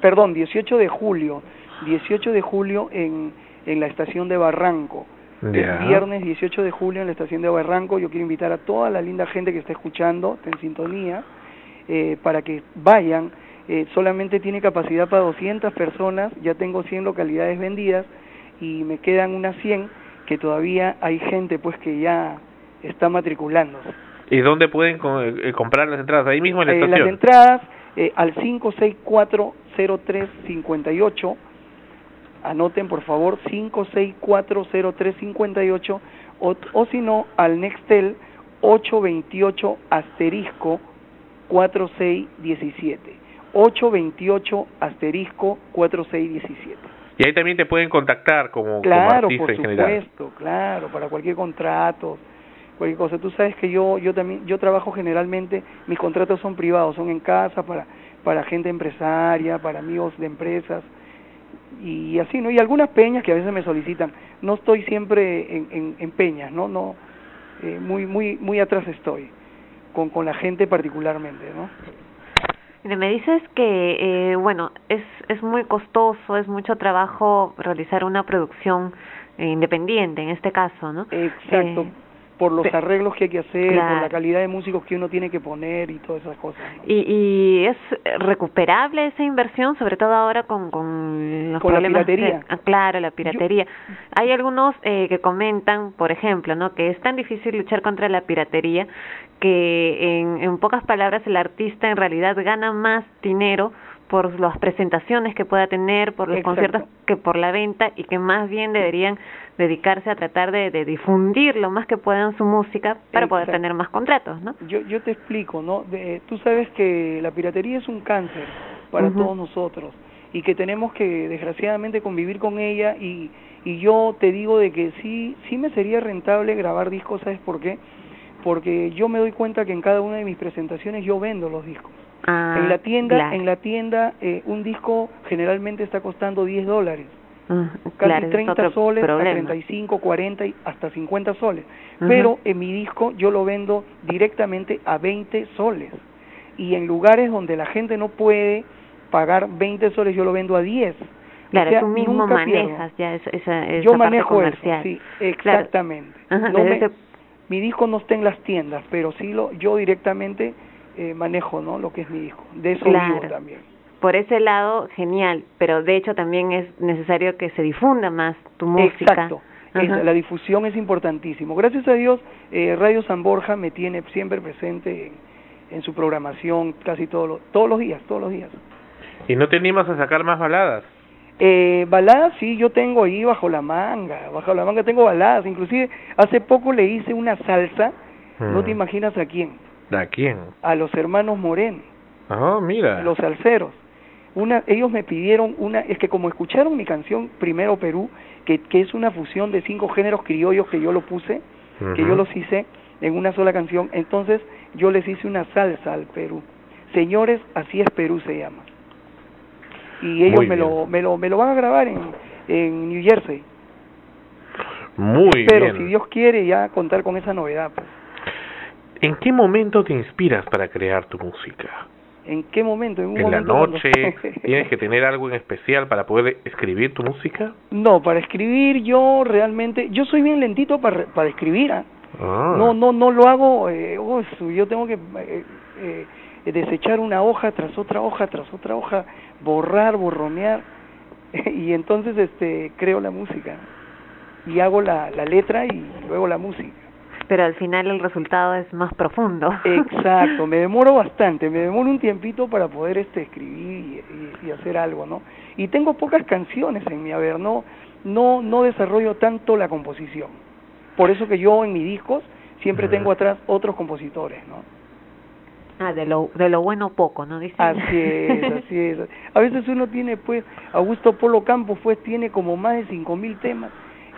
perdón, 18 de julio, 18 de julio en, en la estación de Barranco. El viernes 18 de julio en la estación de Barranco. Yo quiero invitar a toda la linda gente que está escuchando, está en sintonía, eh, para que vayan. Eh, solamente tiene capacidad para 200 personas, ya tengo 100 localidades vendidas y me quedan unas 100 que todavía hay gente pues que ya está matriculándose. ¿Y dónde pueden co- eh, comprar las entradas? Ahí mismo en la Eh, las estación. entradas eh, al 5640358, anoten por favor 5640358 o, o si no al Nextel 828 asterisco 4617. 828 asterisco 4617. Y ahí también te pueden contactar como, como Claro, artista por en general. supuesto, claro, para cualquier contrato, cualquier cosa. Tú sabes que yo yo también yo trabajo generalmente, mis contratos son privados, son en casa para para gente empresaria, para amigos de empresas y así, ¿no? Y algunas peñas que a veces me solicitan. No estoy siempre en, en, en peñas, ¿no? No eh, muy muy muy atrás estoy con con la gente particularmente, ¿no? Mire, Me dices que, eh, bueno, es, es muy costoso, es mucho trabajo realizar una producción independiente, en este caso, ¿no? Exacto. Eh, por los arreglos que hay que hacer, por la calidad de músicos que uno tiene que poner y todas esas cosas. ¿no? y, y es recuperable esa inversión, sobre todo ahora con, con los Con la problemas que- piratería. ah, claro, la piratería. Hay algunos eh, que comentan, por ejemplo, ¿no? que es tan difícil luchar contra la piratería que en, en pocas palabras el artista en realidad gana más dinero por las presentaciones que pueda tener, por los Exacto. conciertos que por la venta y que más bien deberían dedicarse a tratar de, de difundir lo más que puedan su música para poder tener más contratos, ¿no? Yo, yo te explico, ¿no? De- tú sabes que la piratería es un cáncer para todos nosotros y que tenemos que desgraciadamente convivir con ella y, y yo te digo de que sí, sí me sería rentable grabar discos, ¿sabes por qué? Porque yo me doy cuenta que en cada una de mis presentaciones yo vendo los discos. Ah, en la tienda, claro. en la tienda eh, un disco generalmente está costando 10 dólares. Mm, casi claro, ese es 30 otro soles a problema. 35, 40 y hasta 50 soles. Ujú. Pero en mi disco yo lo vendo directamente a 20 soles. Y en lugares donde la gente no puede pagar 20 soles yo lo vendo a 10. Claro, O sea, tú mismo nunca pierdo. manejas ya esa, esa, Yo parte manejo comercial. eso, sí, Claro. exactamente. Ajá, No me- ese- Mi disco no está en las tiendas, pero sí lo yo directamente eh, manejo, ¿no? Lo que es mi disco. De eso Claro. vivo también. por ese lado, genial, pero de hecho también es necesario que se difunda más tu música. Exacto. Esa, la difusión es importantísimo. Gracias a Dios, eh, Radio San Borja me tiene siempre presente en, en su programación casi todos los, todos los días, todos los días. ¿Y no te animas a sacar más baladas? Eh, baladas sí, yo tengo ahí bajo la manga, bajo la manga tengo baladas, inclusive hace poco le hice una salsa, no Mm. te imaginas a quién, ¿A quién? a los hermanos Moreno, Ah, mira. los salseros. Una, ellos me pidieron una, es que como escucharon mi canción Primero Perú, que, que es una fusión de cinco géneros criollos que yo lo puse, que yo los hice en una sola canción, entonces yo les hice una salsa al Perú. Señores, así es Perú se llama. Y ellos me lo, me lo, me lo van a grabar en, en New Jersey. Muy Pero si Dios quiere ya contar con esa novedad. Pues. ¿En qué momento te inspiras para crear tu música? ¿En qué momento? ¿En, la noche? ¿Tienes que tener algo en especial para poder escribir tu música? No, para escribir yo realmente, yo soy bien lentito para, para escribir. ¿ah? Ah. No, no, no lo hago, eh, oh, yo tengo que eh, eh, desechar una hoja tras otra hoja, tras otra hoja, borrar, borronear, y entonces este creo la música y hago la, la letra y luego la música pero al final el resultado es más profundo. Exacto, me demoro bastante, me demoro un tiempito para poder este escribir y, y, hacer algo, ¿no? Y tengo pocas canciones en mi haber, no no no desarrollo tanto la composición. Por eso que yo en mis discos siempre tengo atrás otros compositores, ¿no? Ah, de lo, de lo bueno poco, ¿no? Dice. Así es, así es. A veces uno tiene, pues, Augusto Polo Campos, pues, tiene como más de cinco mil temas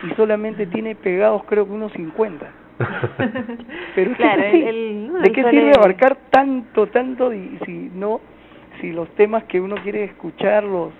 y solamente tiene pegados creo que unos 50. Pero claro, sí, el, ¿de qué sirve abarcar tanto, tanto y si no, si los temas que uno quiere escuchar los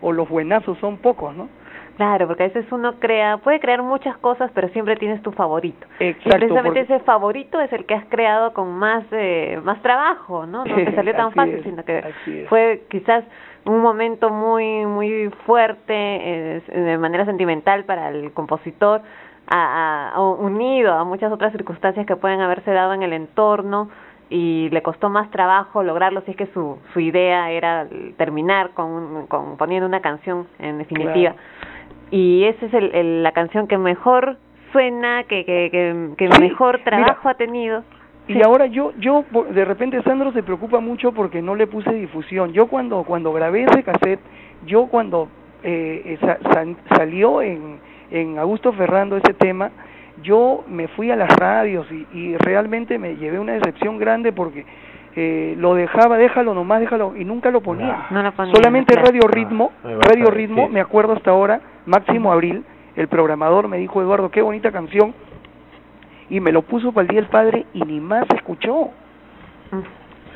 o los buenazos son pocos, ¿no? Claro, porque a veces uno crea, puede crear muchas cosas, pero siempre tienes tu favorito. Exacto. Y precisamente ese favorito es el que has creado con más eh, más trabajo, ¿no? No te salió tan fácil, es, sino que fue quizás un momento muy muy fuerte eh, de manera sentimental para el compositor, a, a, unido a muchas otras circunstancias que pueden haberse dado en el entorno y le costó más trabajo lograrlo si es que su su idea era terminar con, con poniendo una canción en definitiva. Claro y esa es el, el, la canción que mejor suena, que, que, que, que sí, mejor trabajo mira, ha tenido. Y sí. ahora yo, yo, de repente Sandro se preocupa mucho porque no le puse difusión. Yo cuando, cuando grabé ese cassette, yo cuando eh, sa, sa, salió en, en Augusto Ferrando ese tema, yo me fui a las radios y, y realmente me llevé una decepción grande porque eh, lo dejaba, déjalo nomás, déjalo, y nunca lo ponía. No, no lo ponía Solamente claro. Radio Ritmo, Ah, Radio Ritmo, sí. me acuerdo hasta ahora, Máximo Abril, el programador me dijo, Eduardo, qué bonita canción, y me lo puso para el Día del Padre y ni más se escuchó.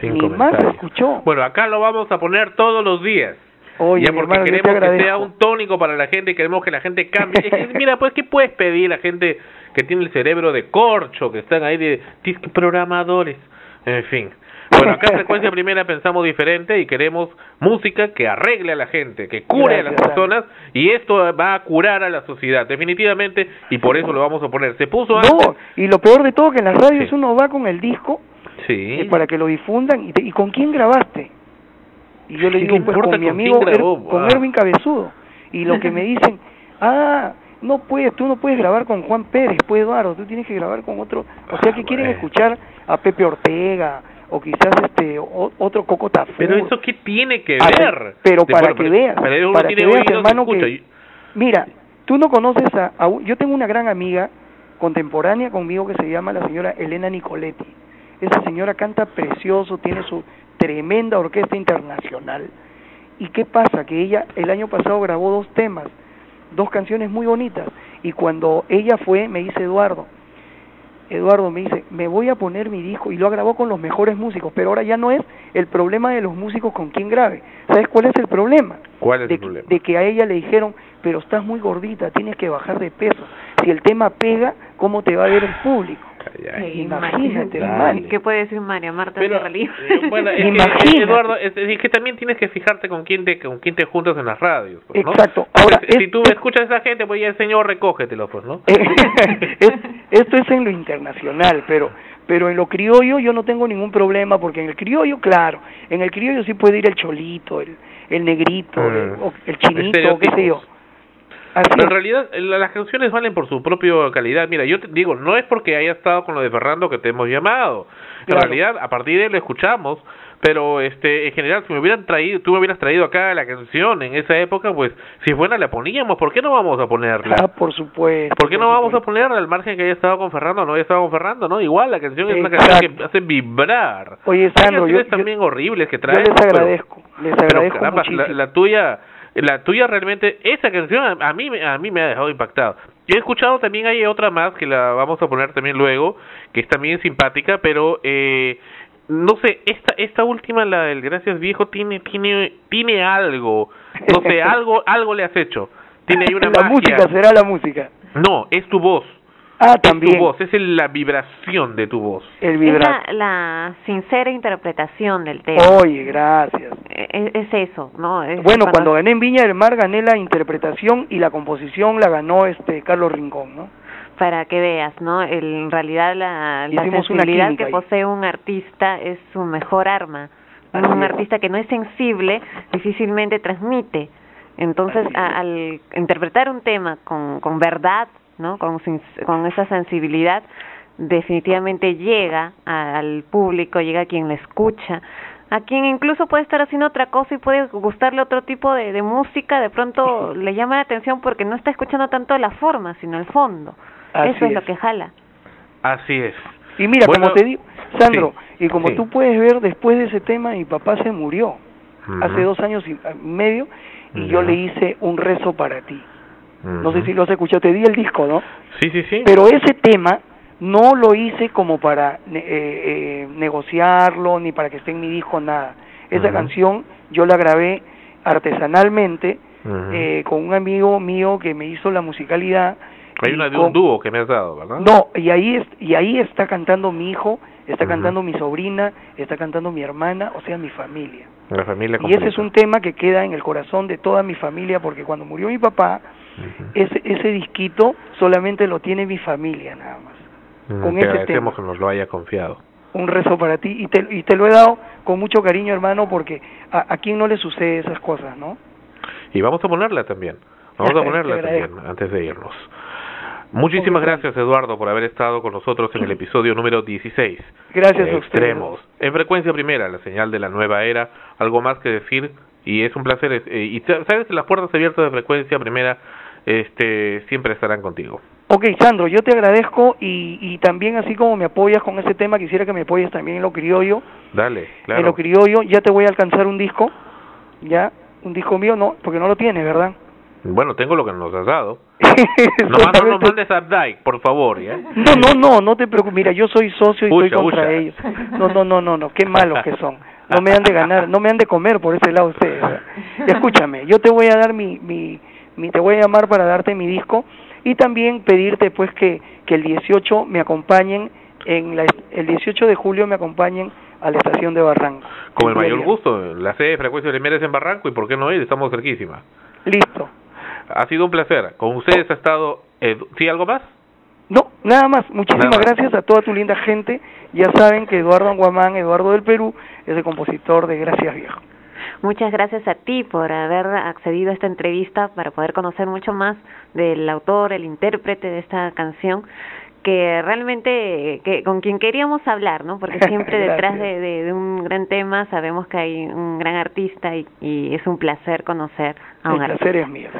Sin ni más se escuchó. Bueno, acá lo vamos a poner todos los días. Oye, ya porque hermano, queremos que sea un tónico para la gente, queremos que la gente cambie. Es que, mira, pues, ¿qué puedes pedir la gente que tiene el cerebro de corcho, que están ahí de programadores? En fin. Bueno, acá en Frecuencia Primera pensamos diferente y queremos música que arregle a la gente, que cure a las Gracias, personas y esto va a curar a la sociedad, definitivamente, y por eso lo vamos a poner. Se puso No, antes. y lo peor de todo que en las radios Sí. uno va con el disco Sí. eh, para que lo difundan y, te- y con quién grabaste. Y yo le ¿Qué digo pues con mi amigo Er- con Ah. Erwin Cabezudo y lo que me dicen, "Ah, no puedes, tú no puedes grabar con Juan Pérez, pues Eduardo, tú tienes que grabar con otro." O sea, que Ah, quieren bueno. escuchar a Pepe Ortega o quizás este o- otro Coco Tafur. Pero eso qué tiene que A ver. pero De- para que veas, para tiene que veas, hermano, que- Mira, tú no conoces a, a yo tengo una gran amiga contemporánea conmigo que se llama la señora Elena Nicoletti. Esa señora canta precioso, tiene su tremenda orquesta internacional. ¿Y qué pasa? Que ella el año pasado grabó dos temas, dos canciones muy bonitas. Y cuando ella fue, me dice Eduardo, Eduardo me dice, me voy a poner mi disco y lo grabó con los mejores músicos, pero ahora ya no es el problema de los músicos con quien grabe. ¿Sabes cuál es el problema? ¿Cuál es de, el problema? de que a ella le dijeron, pero estás muy gordita, tienes que bajar de peso. Si el tema pega, ¿cómo te va a ver el público? Ay, ay. Sí, Imagínate. ¿Qué puede decir María Marta Pero, eh, bueno, es que, Imagínate. Eduardo, es, es que también tienes que fijarte con quién te, con quién te juntas en las radios, pues, ¿no? Exacto. Pues, Ahora, si es- tú es- escuchas a esa gente, pues ya el señor recógetelo, pues, ¿no? Es- esto es en lo internacional, pero pero en lo criollo yo no tengo ningún problema porque en el criollo, claro, en el criollo sí puede ir el cholito, el, el negrito, Mm. el, el chinito, qué sé yo. Así Pero en realidad eh, la- las canciones valen por su propia calidad. Mira, yo te digo, no es porque haya estado con lo de Fernando que te hemos llamado. En realidad, a partir de él lo escuchamos, pero este en general si me hubieran traído, tú me hubieras traído acá la canción en esa época, pues si es buena la poníamos, ¿por qué no vamos a ponerla? Ah, por supuesto. ¿Por qué no vamos a ponerla al margen que haya estado con Fernando no haya estado con Fernando, no? Igual la canción es una canción que hace vibrar. Oye, Hay Sandro, yo, canciones yo- también horribles que yo traen. les pero- agradezco, les pero agradezco caramba, muchísimo. la, la tuya, la tuya realmente, esa canción a, mí me- a mí me ha dejado impactado. Yo he escuchado también hay otra más que la vamos a poner también luego, que es también simpática, pero eh, no sé, esta esta última la del gracias viejo tiene tiene tiene algo, no sé, algo algo le has hecho. Tiene ahí una la magia. música será la música. No, es tu voz. Ah, Es también. tu voz, es la vibración de tu voz. El Es vibrato. la, la sincera interpretación del tema. Oye, gracias. E- Es, eso, ¿no? Es Bueno, cuando gané en Viña del Mar gané la interpretación y la composición la ganó este Carlos Rincón, ¿no? para que veas, ¿no? El- en realidad la, la sensibilidad que ahí. posee un artista es su mejor arma. Así un es. artista que no es sensible difícilmente transmite. Entonces, a- es. al interpretar un tema con, con verdad, ¿no? Con, sin- con esa sensibilidad, definitivamente llega al público, llega a quien le escucha, a quien incluso puede estar haciendo otra cosa y puede gustarle otro tipo de, de música, de pronto le llama la atención porque no está escuchando tanto la forma, sino el fondo. Así Eso es, lo que jala. Así es. Y mira, Bueno, como te digo, Sandro, sí, y como sí. tú puedes ver, después de ese tema, mi papá se murió hace dos años y y medio y yo le hice un rezo para ti. No sé si lo has escuchado, te di el disco, ¿no? Sí, sí, sí. Pero ese tema no lo hice como para eh, eh, negociarlo ni para que esté en mi disco, nada. Esa canción yo la grabé artesanalmente eh, con un amigo mío que me hizo la musicalidad. Hay una de con- un dúo que me has dado, ¿verdad? No, y ahí, es, y ahí está cantando mi hijo, está cantando mi sobrina, está cantando mi hermana, o sea, mi familia. La familia Y ese es un tema que queda en el corazón de toda mi familia, porque cuando murió mi papá, ese, ese disquito solamente lo tiene mi familia nada más. Mm, con Te ese agradecemos tema. que nos lo haya confiado. Un rezo para ti, y te, y te lo he dado con mucho cariño, hermano, porque a, a quién no le sucede esas cosas, ¿no? Y vamos a ponerla también. Vamos a ponerla también antes de irnos. Muchísimas gracias, Eduardo, por haber estado con nosotros en el episodio número 16. Gracias de a ustedes. Extremos. En frecuencia primera, la señal de la nueva era. Algo más que decir. Y es un placer. es- eh, y sa- sabes que las puertas abiertas de frecuencia primera este, siempre estarán contigo. Ok, Sandro, yo te agradezco y, y también así como me apoyas con ese tema, quisiera que me apoyes también en lo criollo. Dale, En claro. lo criollo, ya te voy a alcanzar un disco, ya, un disco mío, no, porque no lo tienes, ¿verdad? Bueno, tengo lo que nos has dado. No nos Solamente- mandes a Dyke, por favor. ¿ya? No, no, no, no te preocupes. Mira, yo soy socio y Ucha, estoy contra ucha. ellos. No, no, no, no, no, qué malos que son. No me han de ganar, no me han de comer por ese lado ustedes. escúchame, yo te voy a dar mi, mi, mi, te voy a llamar para darte mi disco y también pedirte pues que, que el 18 me acompañen en la, el 18 de julio me acompañen a la estación de Barranco. Con el mayor gusto. La sede de frecuencia primera es en Barranco y ¿por qué no ir? Estamos cerquísima. Listo. Ha sido un placer. Con ustedes ha estado... Edu- ¿Sí, algo más? No, nada más. Muchísimas Nada más. gracias a toda tu linda gente. Ya saben que Eduardo Anguamán, Eduardo del Perú, es el compositor de Gracias Viejo. Muchas gracias a ti por haber accedido a esta entrevista para poder conocer mucho más del autor, el intérprete de esta canción que realmente que con quien queríamos hablar, ¿no? Porque siempre detrás de, de, de un gran tema sabemos que hay un gran artista y, y es un placer conocer a un El artista. placer es mío.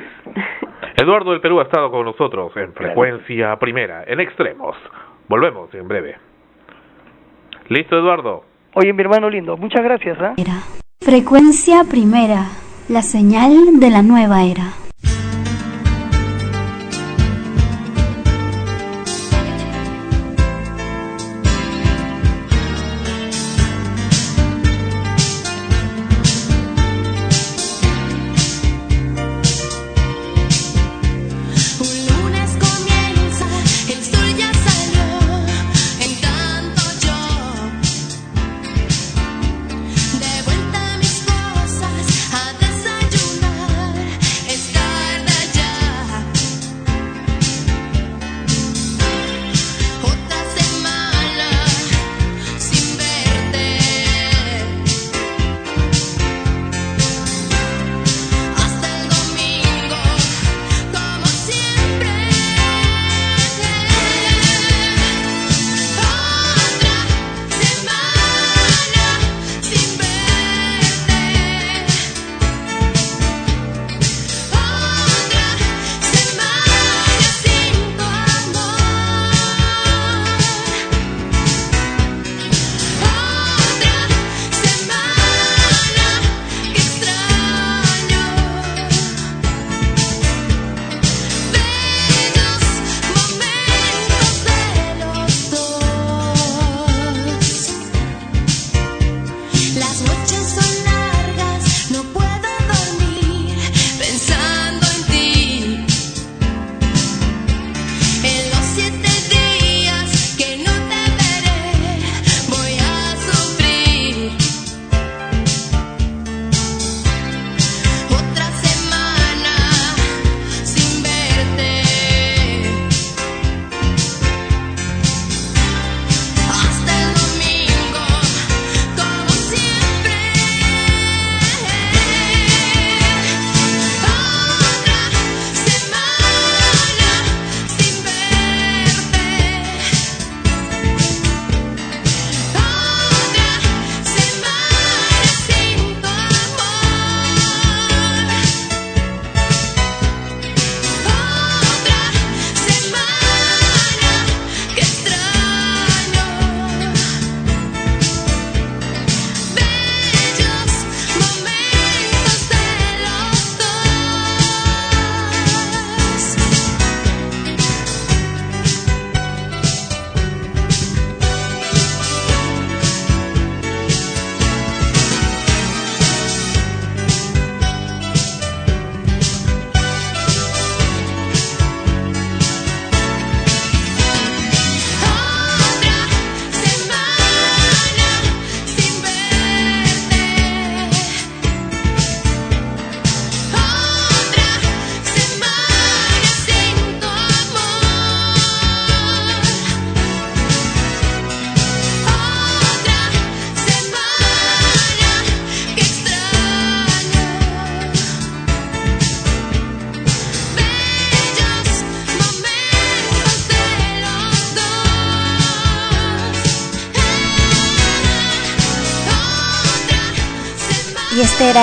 Eduardo del Perú ha estado con nosotros en frecuencia primera, en extremos. Volvemos en breve. ¿Listo, Eduardo? Oye, mi hermano lindo, muchas gracias. Era. Frecuencia primera, la señal de la nueva era.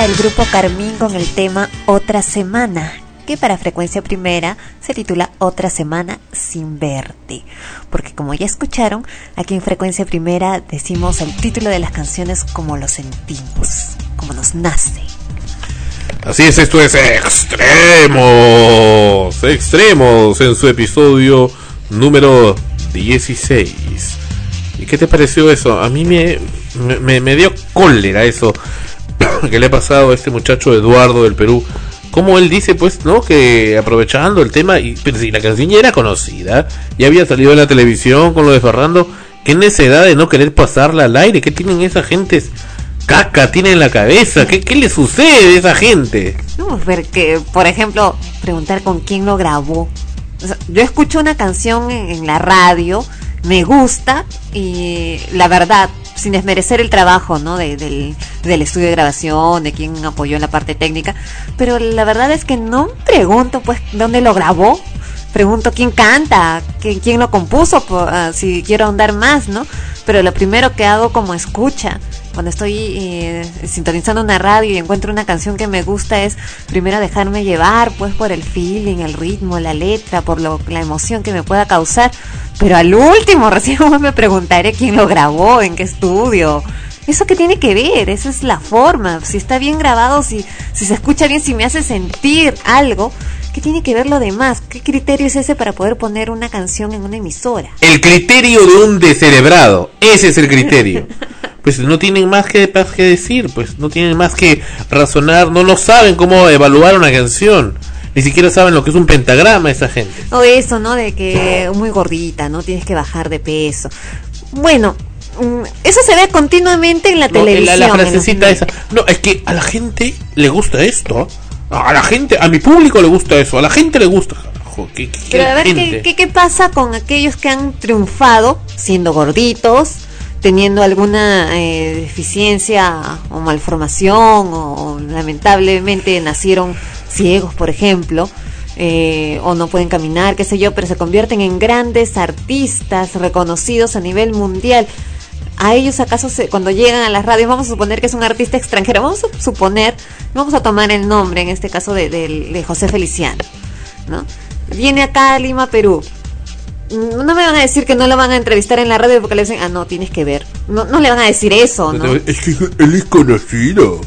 El grupo Carmín con el tema Otra Semana, que para frecuencia primera se titula Otra Semana sin verte. Porque como ya escucharon, aquí en frecuencia primera decimos el título de las canciones como lo sentimos, como nos nace. Así es, esto es Extremos. Extremos en su episodio número 16. ¿Y qué te pareció eso? A mí me, me dio cólera eso que le ha pasado a este muchacho Eduardo del Perú. Como él dice, pues, ¿no? Que aprovechando el tema, y, pero si la canción ya era conocida, ya había salido en la televisión con lo de Ferrando, qué necesidad de no querer pasarla al aire, ¿qué tienen esas gentes? Caca tiene en la cabeza, ¿qué, qué le sucede a esa gente? No, porque, por ejemplo, preguntar con quién lo grabó. Yo escucho una canción en la radio, me gusta y la verdad, sin desmerecer el trabajo, ¿no? De- del, estudio de grabación, de quién apoyó en la parte técnica, pero la verdad es que no pregunto, pues, dónde lo grabó. Pregunto quién canta, quién, lo compuso, ah, si quiero ahondar más, ¿no? Pero lo primero que hago como escucha, cuando estoy eh, sintonizando una radio y encuentro una canción que me gusta es primero dejarme llevar pues por el feeling, el ritmo, la letra, por lo, la emoción que me pueda causar. Pero al último recién me preguntaré quién lo grabó, en qué estudio. ¿Eso qué tiene que ver? Esa es la forma. Si está bien grabado, si, si se escucha bien, si me hace sentir algo, ¿qué tiene que ver lo demás? ¿Qué criterio es ese para poder poner una canción en una emisora? El criterio de un descerebrado, ese es el criterio. Pues no tienen más que, más que decir, pues no tienen más que razonar, no lo saben cómo evaluar una canción. Ni siquiera saben lo que es un pentagrama esa gente. O eso, ¿no? De que muy gordita, ¿no? Tienes que bajar de peso. Bueno, mm, eso se ve continuamente en la No, televisión. la frasecita esa. No, es que a la gente le gusta esto. A la gente, a mi público le gusta eso. A la gente le gusta. Jo, qué- qué- Pero a ver. ¿qué, qué, qué pasa con aquellos que han triunfado siendo gorditos, teniendo alguna eh, deficiencia o malformación, o, lamentablemente nacieron ciegos, por ejemplo, eh, o no pueden caminar, qué sé yo, pero se convierten en grandes artistas reconocidos a nivel mundial? a ellos acaso se- cuando llegan a las radios, vamos a suponer que es un artista extranjero, vamos a suponer, vamos a tomar el nombre, en este caso de, de- de José Feliciano, ¿no? Viene acá a Lima, Perú. No me van a decir que no lo van a entrevistar en la radio porque le dicen, ah, no, tienes que ver. No, no le van a decir eso, ¿no? Es que él es conocido.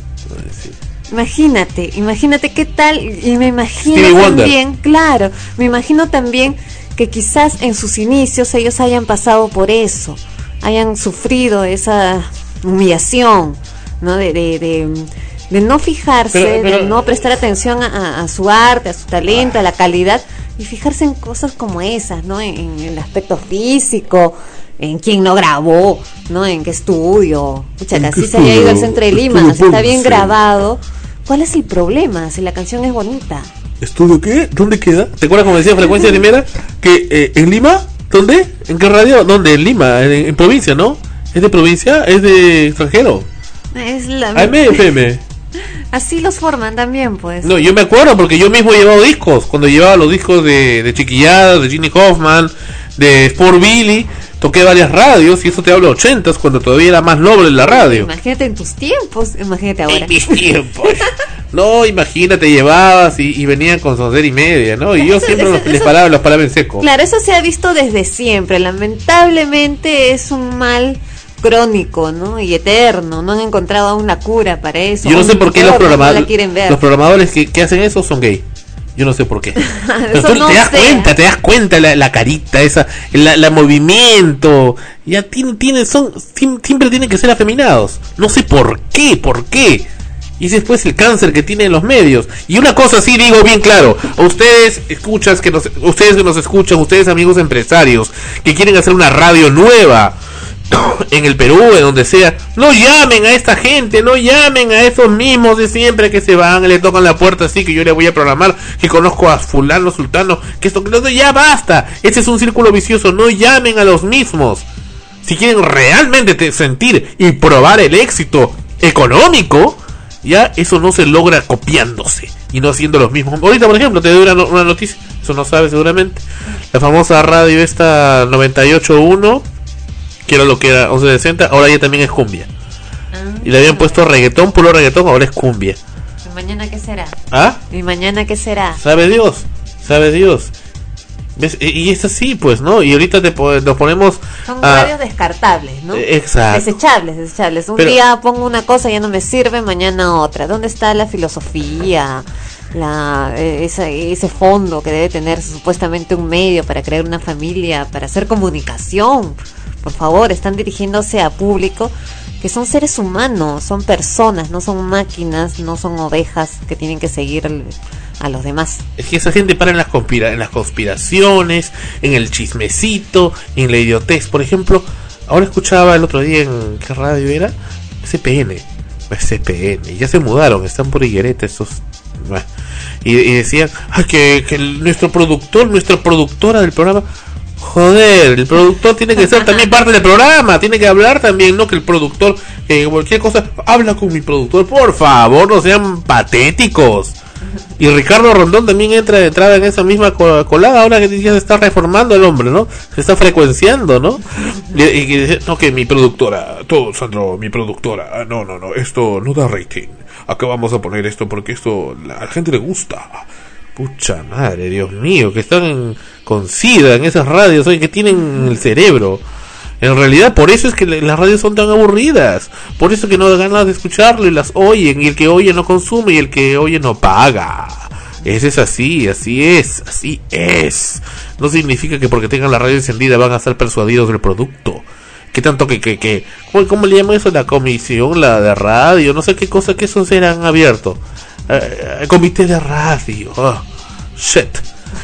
Imagínate, imagínate qué tal, y me imagino Stevie Wonder. también, claro, me imagino también que quizás en sus inicios ellos hayan pasado por eso, hayan sufrido esa humillación, ¿no? De, de, de, de no fijarse, Pero- pero- de no prestar atención a, a su arte, a su talento, a la calidad y fijarse en cosas como esas, ¿no? En, en el aspecto físico, en quién no grabó, ¿no? En qué estudio. Pucha, ¿En que qué así se haya ido al centro de Lima, está bien grabado. ¿Cuál es el problema si la canción es bonita? ¿Estudio qué? ¿Dónde queda? ¿Te acuerdas como decía Frecuencia Primera? Que eh, en Lima, ¿dónde? ¿En qué radio? ¿Dónde? En Lima, en, en provincia, ¿no? ¿Es de provincia? ¿Es de extranjero? Es la... AM, FM. Así los forman también, pues. No, yo me acuerdo porque yo mismo he llevado discos. Cuando llevaba los discos de, de Chiquillada, de Ginny Hoffman, de Sport Billy, toqué varias radios y eso te hablo de ochentas cuando todavía era más noble la radio. Imagínate en tus tiempos, imagínate ahora. En mis tiempos. No, imagínate, llevabas y, y venían con soncer y media, ¿no? Y yo Eso- siempre eso- los, les eso- paraba, los paraba en seco. Claro, eso se ha visto desde siempre. Lamentablemente es un mal crónico, ¿no? Y eterno. No han encontrado aún la cura para eso. Yo no sé por qué los programadores, los programadores que, que hacen eso son gay. Yo no sé por qué. Pero Eso tú no te das sé. cuenta, te das cuenta la, la carita, esa, la, la movimiento. Ya tiene, tiene, son, siempre tienen que ser afeminados. No sé por qué, por qué. Y ese es pues el cáncer que tienen los medios. Y una cosa sí digo bien claro, a ustedes escuchas que nos, ustedes que nos escuchan, ustedes amigos empresarios que quieren hacer una radio nueva en el Perú, en donde sea, no llamen a esta gente, no llamen a esos mismos de siempre que se van, le tocan la puerta así que yo le voy a programar, que conozco a fulano, sultano, que esto, que otro, ya basta, ese es un círculo vicioso, no llamen a los mismos. Si quieren realmente te- sentir y probar el éxito económico, ya eso no se logra copiándose y no haciendo los mismos. Ahorita, por ejemplo, te doy una, no- una noticia, eso no sabes seguramente. La famosa radio esta 98.1, que era lo que era 1160, ahora ya también es cumbia. Y le habían puesto reggaetón, puro reggaetón, ahora es cumbia. ¿Y mañana qué será? ¿Ah? ¿Y mañana qué será? ¿Sabe Dios? ¿Sabe Dios? ¿Ves? Y y es así, pues, ¿no? Y ahorita te nos ponemos Son a- radios descartables, ¿no? Exacto. Desechables, desechables. Un Pero- día pongo una cosa, ya no me sirve, mañana otra. ¿Dónde está la filosofía? La, eh, esa- ese fondo que debe tener supuestamente un medio para crear una familia, para hacer comunicación. Por favor, están dirigiéndose a público que son seres humanos, son personas, no son máquinas, no son ovejas que tienen que seguir a los demás. Es que esa gente para en las, conspira en las conspiraciones, en el chismecito, en la idiotez. Por ejemplo, ahora escuchaba el otro día en qué radio era, CPN. CPN, ya se mudaron, están por Higuereta bueno. Y, decían, "Ay, que, que nuestro productor, nuestra productora del programa. Joder, el productor tiene que ser también parte del programa, tiene que hablar también, no que el productor, eh, cualquier cosa, habla con mi productor, por favor, no sean patéticos. Y Ricardo Rondón también entra de entrada en esa misma co- colada, ahora que ya se está reformando el hombre, ¿no? Se está frecuenciando, ¿no? Y, y dice, no, que mi productora, todo, Sandro, mi productora, ah, no, no, no, esto no da rating. Acá vamos a poner esto porque esto a la gente le gusta. Pucha madre, Dios mío, que están con SIDA en esas radios, oye, que tienen en el cerebro. En realidad, por eso es que las radios son tan aburridas. Por eso que no da ganas de escucharlo y las oyen. Y el que oye no consume y el que oye no paga. Ese es así, así es, así es. No significa que porque tengan la radio encendida van a ser persuadidos del producto. ¿Qué tanto que, que, que, ¿cómo, cómo le llaman eso? La comisión, la de radio, no sé qué cosa que esos eran abiertos. Eh, eh, comité de radio. ah, shit.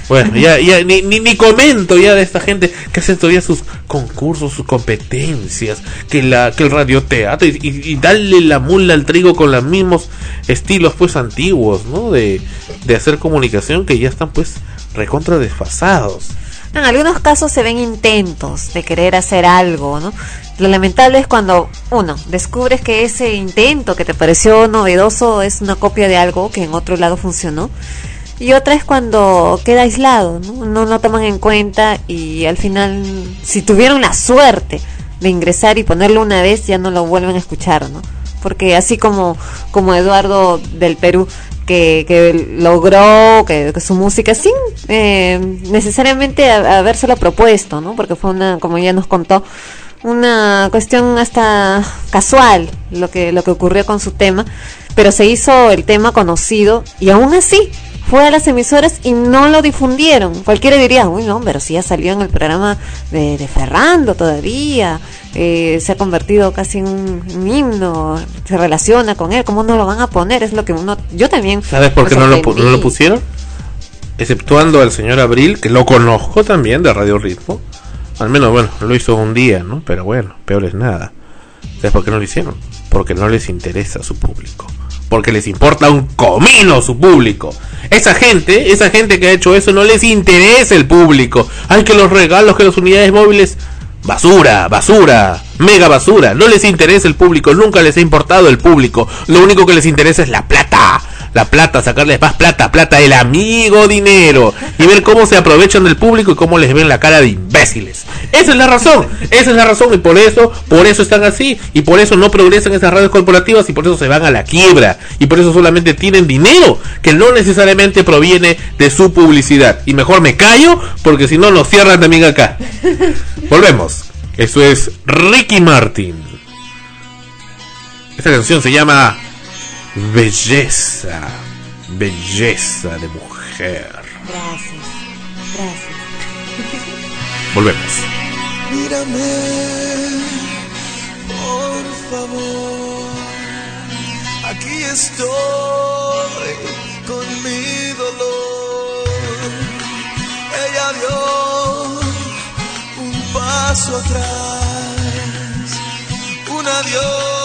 Bueno, ya, ya ni, ni, ni comento ya de esta gente que hacen todavía sus concursos, sus competencias, que la que el radioteatro y, y, y darle la mula al trigo con los mismos estilos pues antiguos, ¿no? De, de hacer comunicación que ya están pues recontra desfasados. En algunos casos se ven intentos de querer hacer algo, ¿no? Lo lamentable es cuando, uno, descubres que ese intento que te pareció novedoso es una copia de algo que en otro lado funcionó. Y otra es cuando queda aislado, ¿no? No lo toman en cuenta y al final, si tuvieron la suerte de ingresar y ponerlo una vez, ya no lo vuelven a escuchar, ¿no? Porque así como, como Eduardo del Perú, que, que logró que, que su música sin eh, necesariamente ha- habérselo propuesto, ¿no? Porque fue una, como ya nos contó, una cuestión hasta casual lo que lo que ocurrió con su tema, pero se hizo el tema conocido y aún así fue a las emisoras y no lo difundieron. Cualquiera diría, uy, no, pero si ya salió en el programa de, de Ferrando todavía, eh, se ha convertido casi en un, un himno, se relaciona con él, ¿cómo no lo van a poner? Es lo que uno, yo también. ¿Sabes por qué no lo, no lo pusieron? Exceptuando al señor Abril, que lo conozco también de Radio Ritmo. Al menos, bueno, lo hizo un día, ¿no? Pero bueno, peor es nada. ¿Sabes por qué no lo hicieron? Porque no les interesa su público. Porque les importa un comino su público. Esa gente, esa gente que ha hecho eso, no les interesa el público. Hay que los regalos, que las unidades móviles. Basura, basura, mega basura. No les interesa el público, nunca les ha importado el público. Lo único que les interesa es la plata. La plata, sacarles más plata, plata, el amigo dinero. Y ver cómo se aprovechan del público y cómo les ven la cara de imbéciles. Esa es la razón, esa es la razón. Y por eso, por eso están así. Y por eso no progresan esas radios corporativas y por eso se van a la quiebra. Y por eso solamente tienen dinero que no necesariamente proviene de su publicidad. Y mejor me callo porque si no nos cierran también acá. Volvemos. Eso es Ricky Martin. Esta canción se llama Belleza. Belleza de mujer. Gracias, gracias. Volvemos. Mírame, por favor. Aquí estoy con mi dolor. Ella dio un paso atrás, un adiós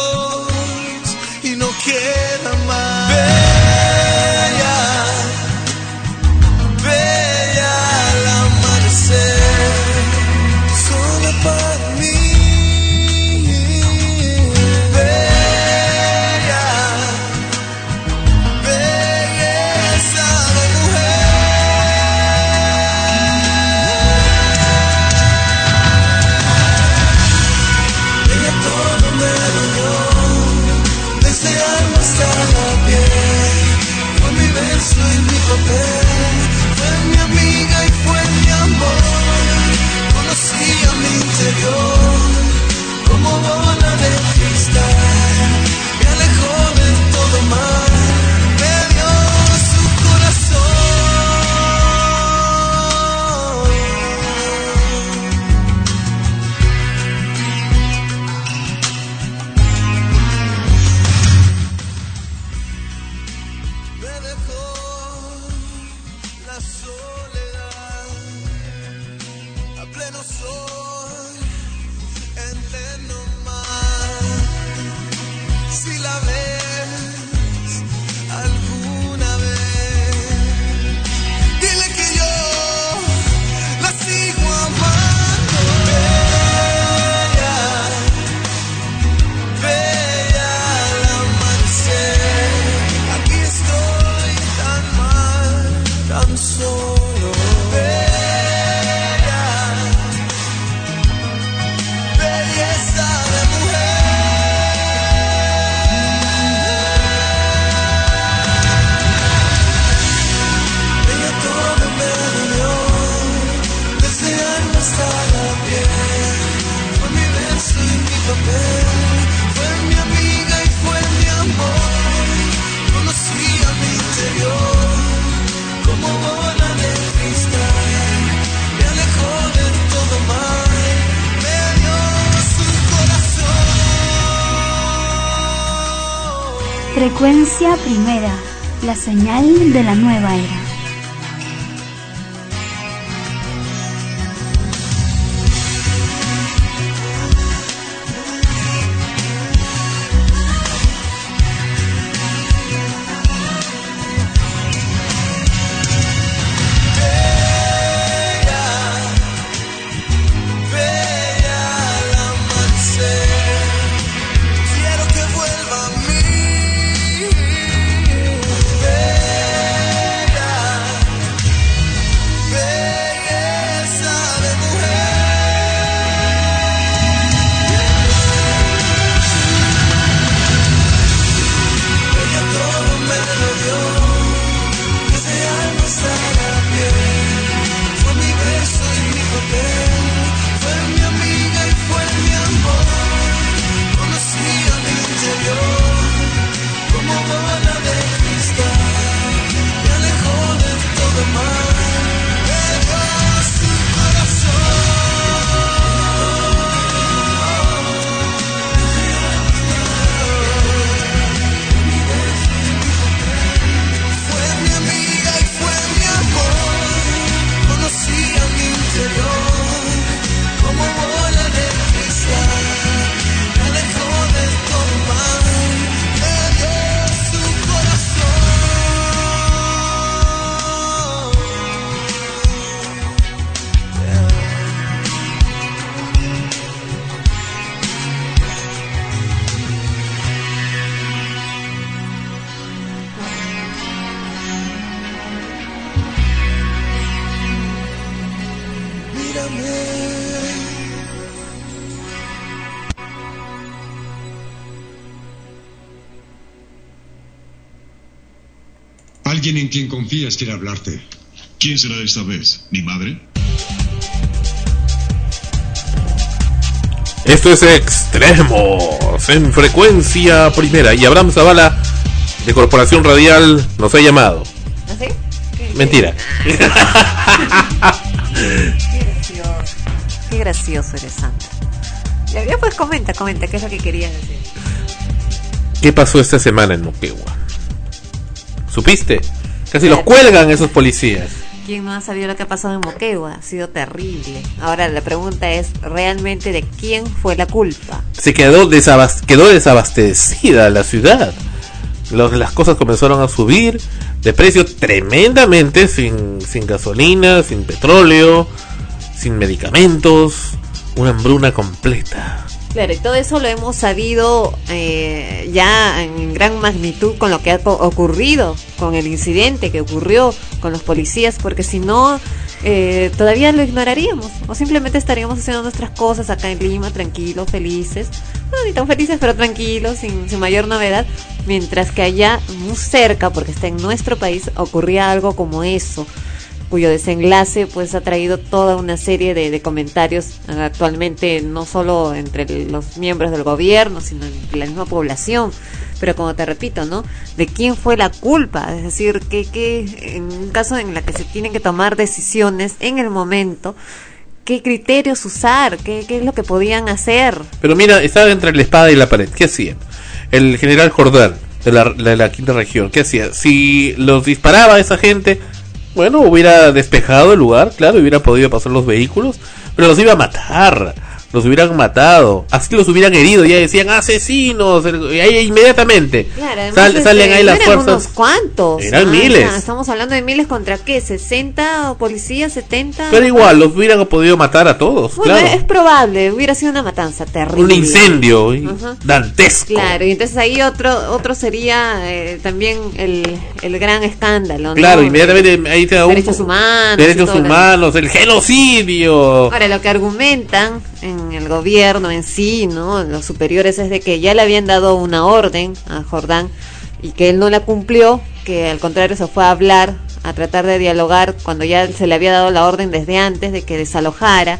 señal de la nueva era. Confías quiere hablarte. ¿Quién será esta vez? ¿Mi madre? Esto es Extremos en frecuencia primera. Y Abraham Zavala de Corporación Radial nos ha llamado. ¿Así? ¿Qué- Mentira. Qué gracioso. Qué gracioso eres, ya, pues comenta, comenta, ¿qué es lo que querías decir? ¿Qué pasó esta semana en Moquegua? ¿Supiste? Casi los cuelgan esos policías. ¿Quién no ha sabido lo que ha pasado en Moquegua? Ha sido terrible. Ahora la pregunta es realmente de quién fue la culpa. Se quedó, desabas- quedó desabastecida la ciudad. Los- las cosas comenzaron a subir de precio tremendamente, sin, sin gasolina, sin petróleo, sin medicamentos, una hambruna completa. Claro, y todo eso lo hemos sabido eh, ya en gran magnitud con lo que ha ocurrido, con el incidente que ocurrió con los policías, porque si no, eh, todavía lo ignoraríamos, o simplemente estaríamos haciendo nuestras cosas acá en Lima, tranquilos, felices, no ni tan felices, pero tranquilos, sin, sin mayor novedad, mientras que allá, muy cerca, porque está en nuestro país, ocurría algo como eso cuyo desenlace pues ha traído toda una serie de, comentarios actualmente no solo entre los miembros del gobierno sino entre la misma población pero como te repito no de quién fue la culpa es decir que, que en un caso en la que se tienen que tomar decisiones en el momento qué criterios usar qué, qué es lo que podían hacer Pero mira, estaba entre la espada y la pared. ¿Qué hacían? El general Jordán, de la, de la quinta región, ¿qué hacía? Si los disparaba esa gente, bueno, hubiera despejado el lugar, claro, hubiera podido pasar los vehículos, pero los iba a matar, los hubieran matado, así los hubieran herido, ya decían asesinos, y ahí inmediatamente Claro, sal- este, salen ahí las eran fuerzas. unos cuantos Eran Ah, miles. ya, estamos hablando de miles contra qué 60 policías 70 Pero igual, los hubieran podido matar a todos, Bueno, claro. es probable, hubiera sido una matanza terrible. Un incendio dantesco. Claro, y entonces ahí otro otro sería eh, también el, el gran escándalo, ¿no? Claro, inmediatamente ahí te da un- Derechos humanos. derechos humanos, el genocidio. Ahora, lo que argumentan en el gobierno en sí, ¿no? Los superiores es de que ya le habían dado una orden a Jordán y que él no la cumplió, que al contrario se fue a hablar, a tratar de dialogar cuando ya se le había dado la orden desde antes de que desalojara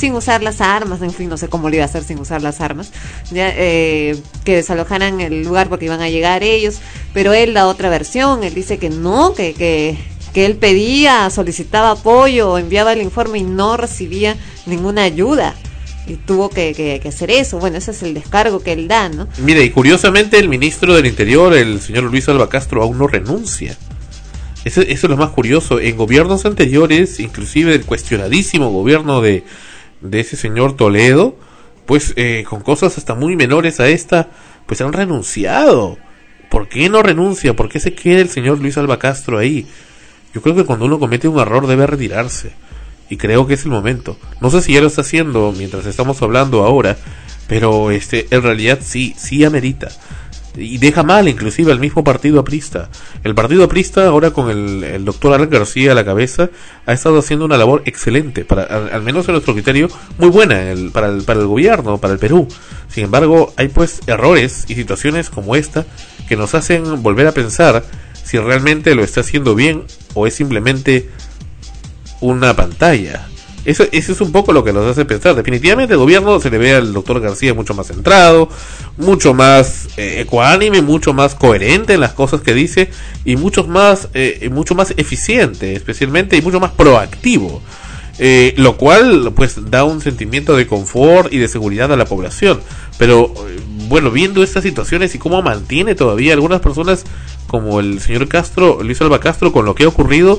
sin usar las armas, en fin, no sé cómo lo iba a hacer sin usar las armas, ya, eh, que desalojaran el lugar porque iban a llegar ellos, pero él da otra versión, él dice que no, que, que, que él pedía, solicitaba apoyo, enviaba el informe y no recibía ninguna ayuda. Y tuvo que, que- hacer eso. Bueno, ese es el descargo que él da, ¿no? Mire, y curiosamente el ministro del Interior, el señor Luis Alba Castro, aún no renuncia. Eso, eso es lo más curioso. En gobiernos anteriores, inclusive el cuestionadísimo gobierno de, de ese señor Toledo, pues eh, con cosas hasta muy menores a esta, pues han renunciado. ¿Por qué no renuncia? ¿Por qué se queda el señor Luis Alba Castro ahí? Yo creo que cuando uno comete un error debe retirarse. Y creo que es el momento. No sé si ya lo está haciendo mientras estamos hablando ahora, pero este en realidad sí, sí amerita. Y deja mal inclusive al mismo partido aprista. El partido aprista ahora con el, doctor Alan García a la cabeza ha estado haciendo una labor excelente, para, al, menos en nuestro criterio, muy buena para, para el gobierno, para el Perú. Sin embargo, hay pues errores y situaciones como esta que nos hacen volver a pensar si realmente lo está haciendo bien o es simplemente una pantalla. Eso, eso es un poco lo que nos hace pensar. Definitivamente el gobierno se le ve al doctor García mucho más centrado, mucho más eh, ecuánime, mucho más coherente en las cosas que dice y mucho más, eh, mucho más eficiente, especialmente y mucho más proactivo. Eh, lo cual pues da un sentimiento de confort y de seguridad a la población. Pero eh, bueno, viendo estas situaciones y cómo mantiene todavía algunas personas como el señor Castro, Luis Alba Castro, con lo que ha ocurrido,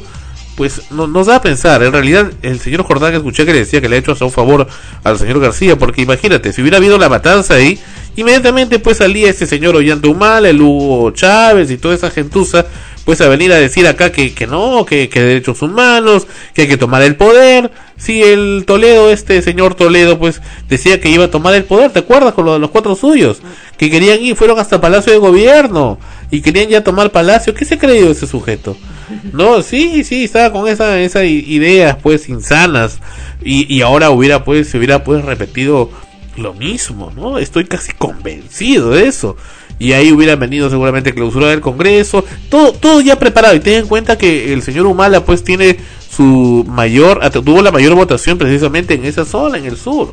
pues no, nos da a pensar. En realidad, el señor Jordán escuché que le decía que le ha hecho hasta un favor al señor García, porque imagínate, si hubiera habido la matanza ahí, inmediatamente pues salía este señor Ollantumal, el Hugo Chávez y toda esa gentuza, pues a venir a decir acá que, que no, que, que derechos humanos, que hay que tomar el poder. Si el Toledo, este señor Toledo, pues decía que iba a tomar el poder, ¿te acuerdas con lo de los cuatro suyos? Que querían ir, fueron hasta Palacio de Gobierno y querían ya tomar Palacio. ¿Qué se ha creído ese sujeto? No, sí, sí, estaba con esa, esas i- ideas pues insanas y, y ahora hubiera pues, se hubiera pues repetido lo mismo, ¿no? Estoy casi convencido de eso. Y ahí hubiera venido seguramente clausura del Congreso, todo, todo ya preparado. Y ten en cuenta que el señor Humala pues tiene su mayor, tuvo la mayor votación precisamente en esa zona, en el sur.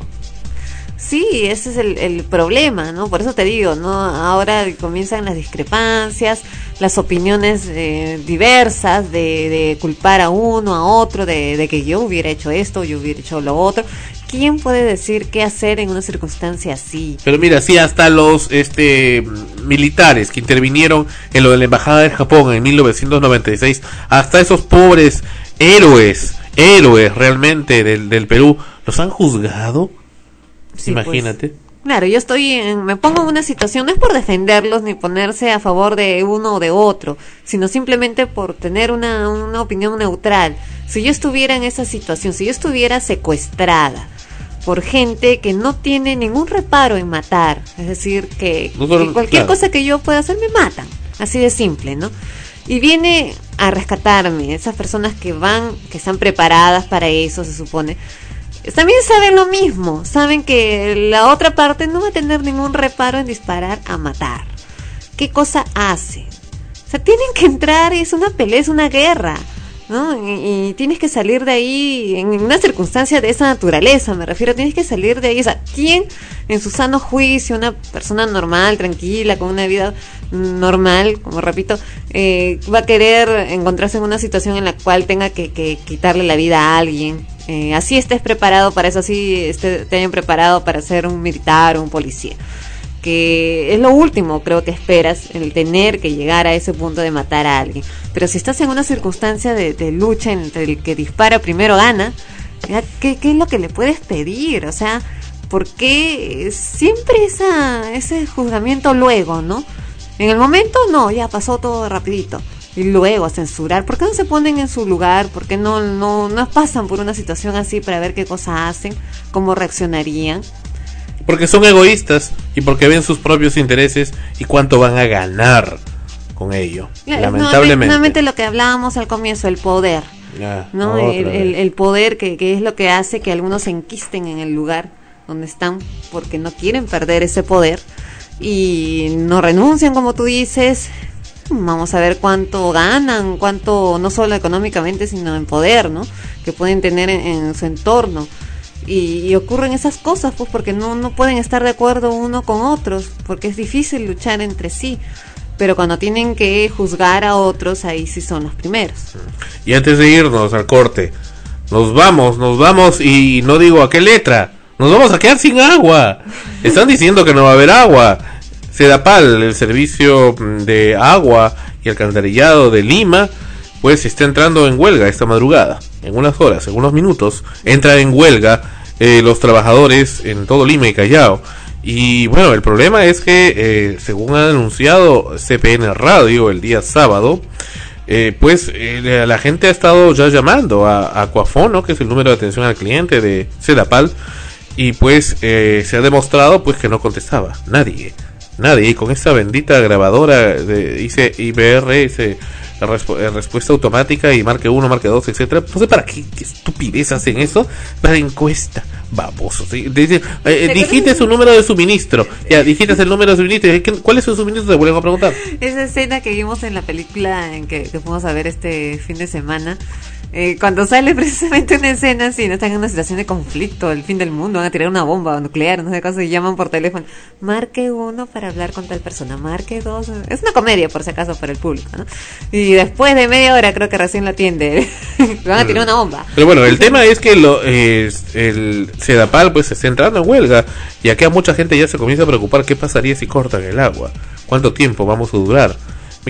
Sí, ese es el, el problema, ¿no? Por eso te digo, ¿no? Ahora comienzan las discrepancias, las opiniones eh, diversas de, de culpar a uno, a otro, de, de que yo hubiera hecho esto, yo hubiera hecho lo otro. ¿Quién puede decir qué hacer en una circunstancia así? Pero mira, sí, hasta los este militares que intervinieron en lo de la embajada de Japón en 1996, hasta esos pobres héroes, héroes realmente del, del Perú, los han juzgado. Sí, pues. Imagínate. Claro, yo estoy en, me pongo en una situación, no es por defenderlos ni ponerse a favor de uno o de otro, sino simplemente por tener una, una opinión neutral. Si yo estuviera en esa situación, si yo estuviera secuestrada por gente que no tiene ningún reparo en matar, es decir, que, No solo- que cualquier claro. cosa que yo pueda hacer me matan, así de simple, ¿no? Y viene a rescatarme esas personas que van, que están preparadas para eso, se supone, también saben lo mismo, saben que la otra parte no va a tener ningún reparo en disparar a matar. ¿Qué cosa hace? O sea, tienen que entrar, es una pelea, es una guerra, ¿no? Y, tienes que salir de ahí en una circunstancia de esa naturaleza, me refiero, tienes que salir de ahí. O sea, ¿quién en su sano juicio, una persona normal, tranquila, con una vida normal, como repito, eh, va a querer encontrarse en una situación en la cual tenga que quitarle la vida a alguien? Eh, así estés preparado para eso, así esté- te preparado para ser un militar o un policía que es lo último creo que esperas, el tener que llegar a ese punto de matar a alguien. Pero si estás en una circunstancia de, de lucha entre el que dispara primero gana, ¿qué, qué es lo que le puedes pedir? O sea, ¿por qué siempre esa, ese juzgamiento luego, no? En el momento no, ya pasó todo rapidito. Y luego a censurar, ¿por qué no se ponen en su lugar? ¿Por qué no, no, no pasan por una situación así para ver qué cosa hacen? ¿Cómo reaccionarían? Porque son egoístas y porque ven sus propios intereses y cuánto van a ganar con ello. Lamentablemente. Nuevamente lo que hablábamos al comienzo, el poder. Ya, ¿no? el- el poder que, que es lo que hace que algunos se enquisten en el lugar donde están porque no quieren perder ese poder y no renuncian, como tú dices. Vamos a ver cuánto ganan, cuánto, no solo económicamente, sino en poder, ¿no? Que pueden tener en, su entorno. Y, y ocurren esas cosas, pues, porque no, no pueden estar de acuerdo uno con otros, porque es difícil luchar entre sí. Pero cuando tienen que juzgar a otros, ahí sí son los primeros. Y antes de irnos al corte, nos vamos, nos vamos y no digo a qué letra. Nos vamos a quedar sin agua. Están diciendo que no va a haber agua. Sedapal, el servicio mm, de agua y alcantarillado de Lima, pues está entrando en huelga esta madrugada. En unas horas, en unos minutos, entra en huelga eh, los trabajadores en todo Lima y Callao. Y bueno, el problema es que, eh, según ha anunciado CPN Radio el día sábado, eh, pues eh, la- gente ha estado ya llamando a, a que es el número de atención al cliente de Sedapal, y pues eh, se ha demostrado pues que no contestaba nadie, nadie. Y con esta bendita grabadora de, dice IBR, dice la respu- eh, respuesta automática y marque 1, marque 2, etcétera. No sé para qué, qué estupidez hacen eso, para encuesta, babosos. ¿sí? Dice, eh, eh, ¿Te dijiste su número de suministro, ya dijiste el número de suministro, ¿y qué- ¿cuál es su suministro? Te vuelven a preguntar. Esa escena que vimos en la película en que, que fuimos a ver este fin de semana, eh, cuando sale precisamente una escena así, no están en una situación de conflicto, el fin del mundo, van a tirar una bomba nuclear, no sé qué y llaman por teléfono, marque uno para hablar con tal persona, marque dos, es una comedia por si acaso para el público, ¿no? Y después de media hora creo que recién lo atiende, van a tirar una bomba. Pero bueno, el tema es que lo, eh, el Sedapal pues está entrando en huelga y aquí a mucha gente ya se comienza a preocupar qué pasaría si cortan el agua, cuánto tiempo vamos a durar,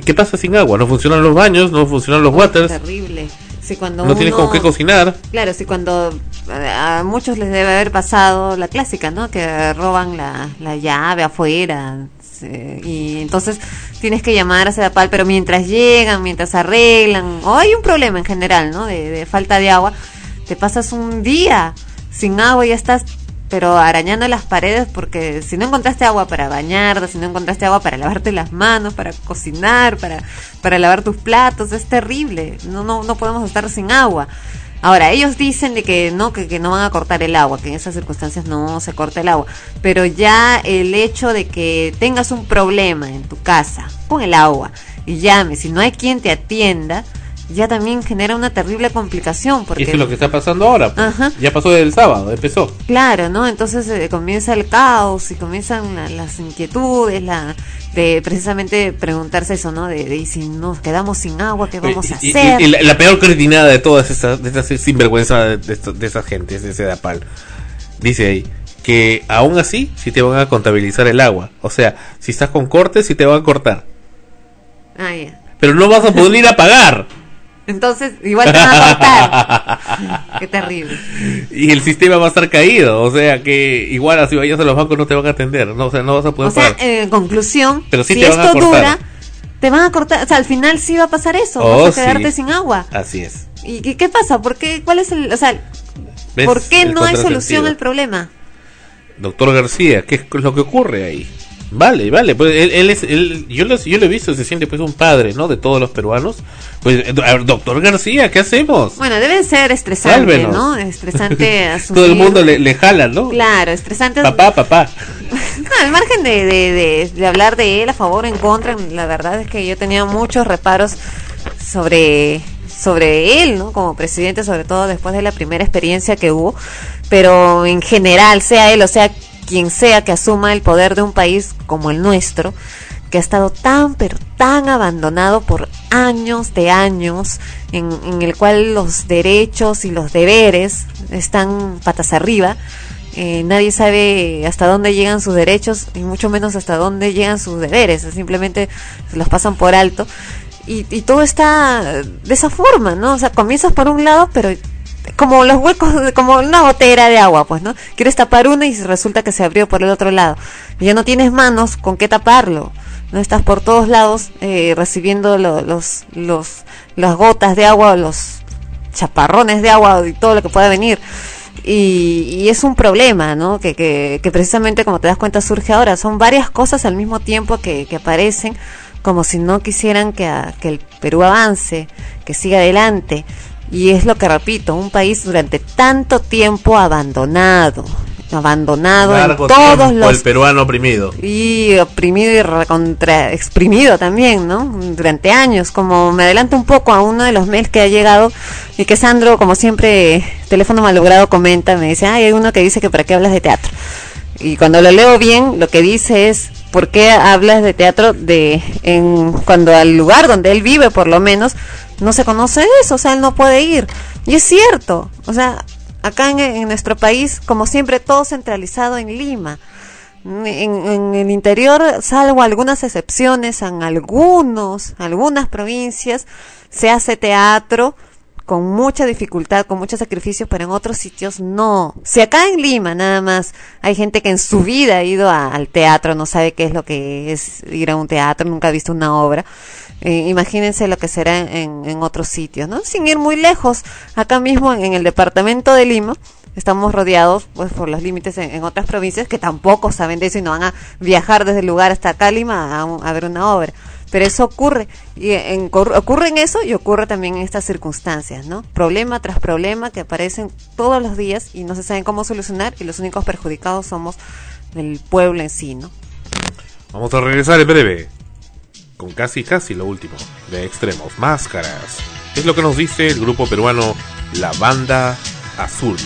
qué pasa sin agua, no funcionan los baños, no funcionan los waters, Terrible. Si cuando no tienes con qué cocinar. Claro, sí, cuando eh, a muchos les debe haber pasado la clásica, ¿no? Que roban la, la llave afuera. y entonces tienes que llamar a Sedapal, pero mientras llegan, mientras arreglan, o hay un problema en general, ¿no? De, de falta de agua, te pasas un día sin agua y ya estás pero arañando las paredes porque si no encontraste agua para bañarte, si no encontraste agua para lavarte las manos, para cocinar, para, para lavar tus platos, es terrible. No, no, no podemos estar sin agua. Ahora, ellos dicen de que no, que, que no van a cortar el agua, que en esas circunstancias no se corta el agua. Pero ya el hecho de que tengas un problema en tu casa con el agua y llames y no hay quien te atienda, ya también genera una terrible complicación. Porque Eso es lo que está pasando ahora. pues. Ajá. Ya pasó del sábado, empezó. Claro, ¿no? Entonces eh, comienza el caos y comienzan la- las inquietudes, la de precisamente preguntarse eso, ¿no? De, de, ¿y si nos quedamos sin agua, ¿qué vamos a Y- hacer? y la, la peor cretinada de todas esas, de estas sinvergüenza de, de, de esas gentes, de ese Dapal, dice ahí que aún así sí te van a contabilizar el agua. O sea, si estás con cortes, sí te van a cortar. Ah, ya. Pero no vas a poder ir a pagar. Entonces, igual te van a cortar. Qué terrible. Y el sistema va a estar caído. O sea que igual así vayas a los bancos no te van a atender. No, o sea, no vas a poder O sea, en conclusión, Pero sí si te van a esto dura, te van a cortar. O sea, al final sí va a pasar eso. Oh, vas a quedarte sí. sin agua. Así es. ¿Y qué, qué pasa? ¿Por qué? ¿Cuál es el. O sea, ¿Ves ¿por qué no hay solución al problema? Doctor García, ¿qué es lo que ocurre ahí? Vale, vale, pues él, él es, él- yo, lo, yo lo he visto, se siente pues un padre, ¿no? De todos los peruanos. Pues, eh, a ver, doctor García, ¿qué hacemos? Bueno, debe ser estresante, Sálvenos. ¿no? Estresante asumir. Todo el mundo le, le jala, ¿no? Claro, estresante. Papá, papá. No, al margen de, de, de- de hablar de él a favor o en contra, la verdad es que yo tenía muchos reparos sobre, sobre él, ¿no? Como presidente, sobre todo después de la primera experiencia que hubo. Pero en general, sea él o sea quien sea que asuma el poder de un país como el nuestro, que ha estado tan, pero tan abandonado por años de años, en, el cual los derechos y los deberes están patas arriba. Eh, nadie sabe hasta dónde llegan sus derechos y mucho menos hasta dónde llegan sus deberes. Simplemente los pasan por alto. Y, y todo está de esa forma, ¿no? O sea, comienzas por un lado, pero como los huecos, como una gotera de agua, pues, ¿no? Quieres tapar una y resulta que se abrió por el otro lado. Y ya no tienes manos con qué taparlo. No estás por todos lados eh, recibiendo lo- los, los, las gotas de agua, los chaparrones de agua y todo lo que pueda venir. Y, y es un problema, ¿no? Que, que, precisamente, como te das cuenta, surge ahora. Son varias cosas al mismo tiempo que, que aparecen como si no quisieran que, que el Perú avance, que siga adelante. Y es lo que repito, un país durante tanto tiempo abandonado, abandonado Largo en todos los el peruano oprimido. y oprimido y recontra exprimido también, ¿no? Durante años, como me adelanto un poco a uno de los mails que ha llegado y que Sandro, como siempre, teléfono malogrado comenta, me dice, "Ay, hay uno que dice que para qué hablas de teatro." Y cuando lo leo bien, lo que dice es, ¿por qué hablas de teatro de en cuando al lugar donde él vive, por lo menos, no se conoce eso, o sea, él no puede ir? Y es cierto, o sea, acá en, nuestro país, como siempre, todo centralizado en Lima. En, en el interior, salvo algunas excepciones, en algunos, algunas provincias, se hace teatro con mucha dificultad, con mucho sacrificio, pero en otros sitios no. Si acá en Lima nada más hay gente que en su vida ha ido al teatro, no sabe qué es lo que es ir a un teatro, nunca ha visto una obra, eh, imagínense lo que será en, otros sitios, ¿no? Sin ir muy lejos, acá mismo en el departamento de Lima, estamos rodeados pues por los límites en, en otras provincias que tampoco saben de eso y no van a viajar desde el lugar hasta acá Lima a ver una obra. Pero eso ocurre, y ocurre en eso y ocurre también en estas circunstancias, ¿no? Problema tras problema que aparecen todos los días y no se saben cómo solucionar y los únicos perjudicados somos el pueblo en sí, ¿no? Vamos a regresar en breve con casi casi lo último de Extremos Máscaras. Es lo que nos dice el grupo peruano La Banda Azul.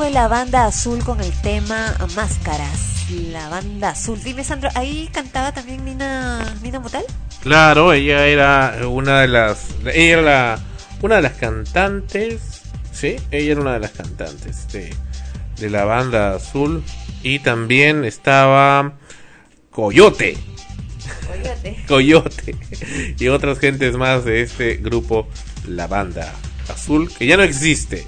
Fue la banda azul con el tema Máscaras. La banda azul. Dime, Sandro, ¿ahí cantaba también Nina, Nina Motal? Claro, ella era una de las. Ella era la, una de las cantantes. Sí, ella era una de las cantantes de, de la banda azul. Y también estaba Coyote. Coyote. Coyote. Y otras gentes más de este grupo, la banda azul, que ya no existe.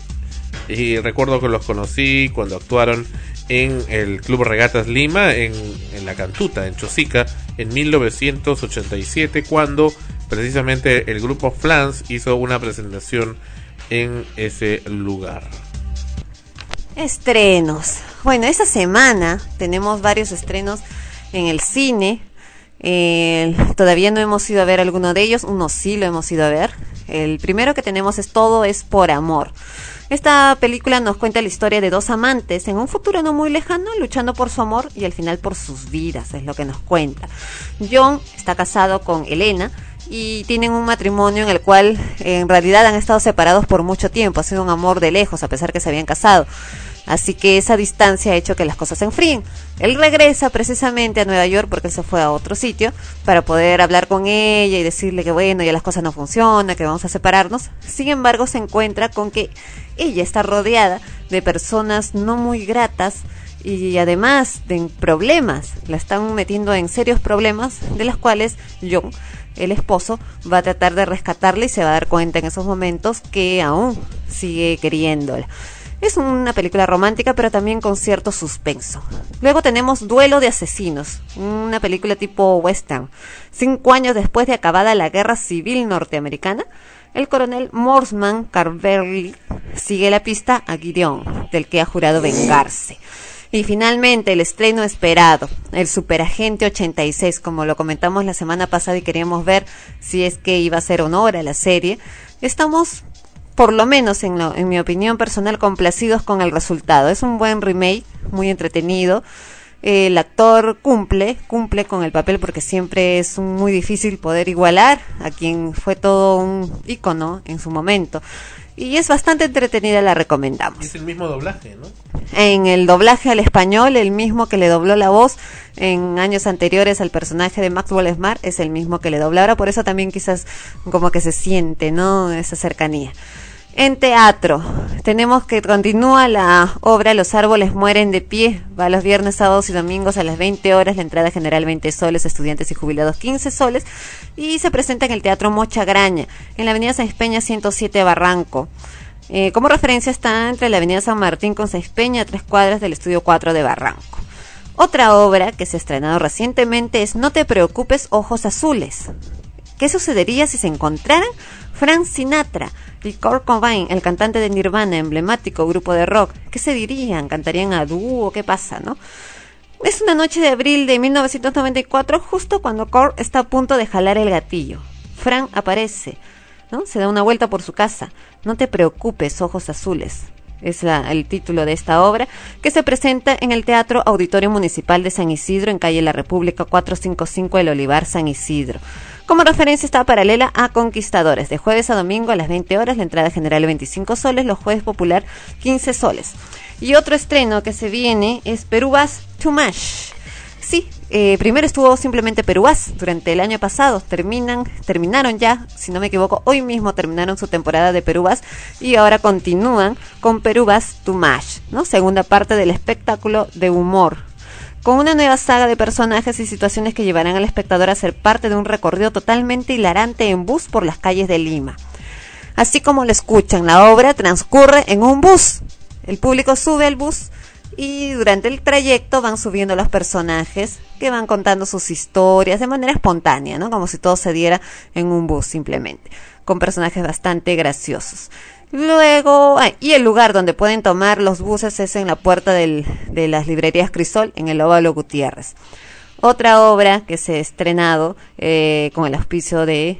Y recuerdo que los conocí cuando actuaron en el Club Regatas Lima, en, en la Cantuta, en Chosica, en 1987, cuando precisamente el grupo Flans hizo una presentación en ese lugar. Estrenos. Bueno, esta semana tenemos varios estrenos en el cine. Eh, todavía no hemos ido a ver alguno de ellos, uno sí lo hemos ido a ver. El primero que tenemos es Todo es por amor. Esta película nos cuenta la historia de dos amantes en un futuro no muy lejano, luchando por su amor y al final por sus vidas, es lo que nos cuenta. John está casado con Elena y tienen un matrimonio en el cual en realidad han estado separados por mucho tiempo, ha sido un amor de lejos a pesar que se habían casado. Así que esa distancia ha hecho que las cosas se enfríen. Él regresa precisamente a Nueva York porque él se fue a otro sitio para poder hablar con ella y decirle que bueno, ya las cosas no funcionan, que vamos a separarnos. Sin embargo, se encuentra con que ella está rodeada de personas no muy gratas y además de problemas, la están metiendo en serios problemas de los cuales John, el esposo, va a tratar de rescatarla y se va a dar cuenta en esos momentos que aún sigue queriéndola. Es una película romántica, pero también con cierto suspenso. Luego tenemos Duelo de Asesinos, una película tipo western. Cinco años después de acabada la Guerra Civil Norteamericana, el coronel Morsman Carverly sigue la pista a Gideon, del que ha jurado vengarse. Y finalmente el estreno esperado, el Superagente 86, como lo comentamos la semana pasada y queríamos ver si es que iba a ser honor a la serie. Estamos por lo menos en, lo- en mi opinión personal, complacidos con el resultado. Es un buen remake, muy entretenido. El actor cumple, cumple con el papel porque siempre es muy difícil poder igualar a quien fue todo un ícono en su momento. Y es bastante entretenida, la recomendamos. Es el mismo doblaje, ¿no? En el doblaje al español, el mismo que le dobló la voz en años anteriores al personaje de Maxwell Smart es el mismo que le dobla ahora, por eso también quizás como que se siente, ¿no? Esa cercanía. En teatro, tenemos que continúa la obra Los árboles mueren de pie. Va los viernes, sábados y domingos a las 20 horas. La entrada general 20 soles, estudiantes y jubilados 15 soles. Y se presenta en el Teatro Mocha Graña, en la Avenida Sáenz Peña 107 Barranco. Eh, como referencia está entre la Avenida San Martín con Sáenz Peña, a tres cuadras del Estudio 4 de Barranco. Otra obra que se ha estrenado recientemente es No te preocupes, ojos azules. ¿Qué sucedería si se encontraran Frank Sinatra y Kurt Cobain, el cantante de Nirvana, emblemático grupo de rock? ¿Qué se dirían? ¿Cantarían a dúo? ¿Qué pasa, no? Es una noche de abril de 1994, justo cuando Kurt está a punto de jalar el gatillo. Frank aparece, ¿no? Se da una vuelta por su casa. No te preocupes, ojos azules. Es el título de esta obra, que se presenta en el Teatro Auditorio Municipal de San Isidro, en calle La República 455, El Olivar, San Isidro. Como referencia está paralela a Conquistadores, de jueves a domingo a las 20 horas, la entrada general 25 soles, los jueves popular 15 soles. Y otro estreno que se viene es Perúas Too Much. Sí, eh, primero estuvo simplemente Perúas durante el año pasado. Terminan, terminaron ya, si no me equivoco, hoy mismo terminaron su temporada de Perúas y ahora continúan con Perúas Much, ¿no? Segunda parte del espectáculo de humor. Con una nueva saga de personajes y situaciones que llevarán al espectador a ser parte de un recorrido totalmente hilarante en bus por las calles de Lima. Así como lo escuchan, la obra transcurre en un bus. El público sube al bus y durante el trayecto van subiendo los personajes que van contando sus historias de manera espontánea, ¿no? Como si todo se diera en un bus simplemente, con personajes bastante graciosos. Luego, y el lugar donde pueden tomar los buses es en la puerta del- de las librerías Crisol, en el Óvalo Gutiérrez. Otra obra que se ha estrenado eh, con el auspicio de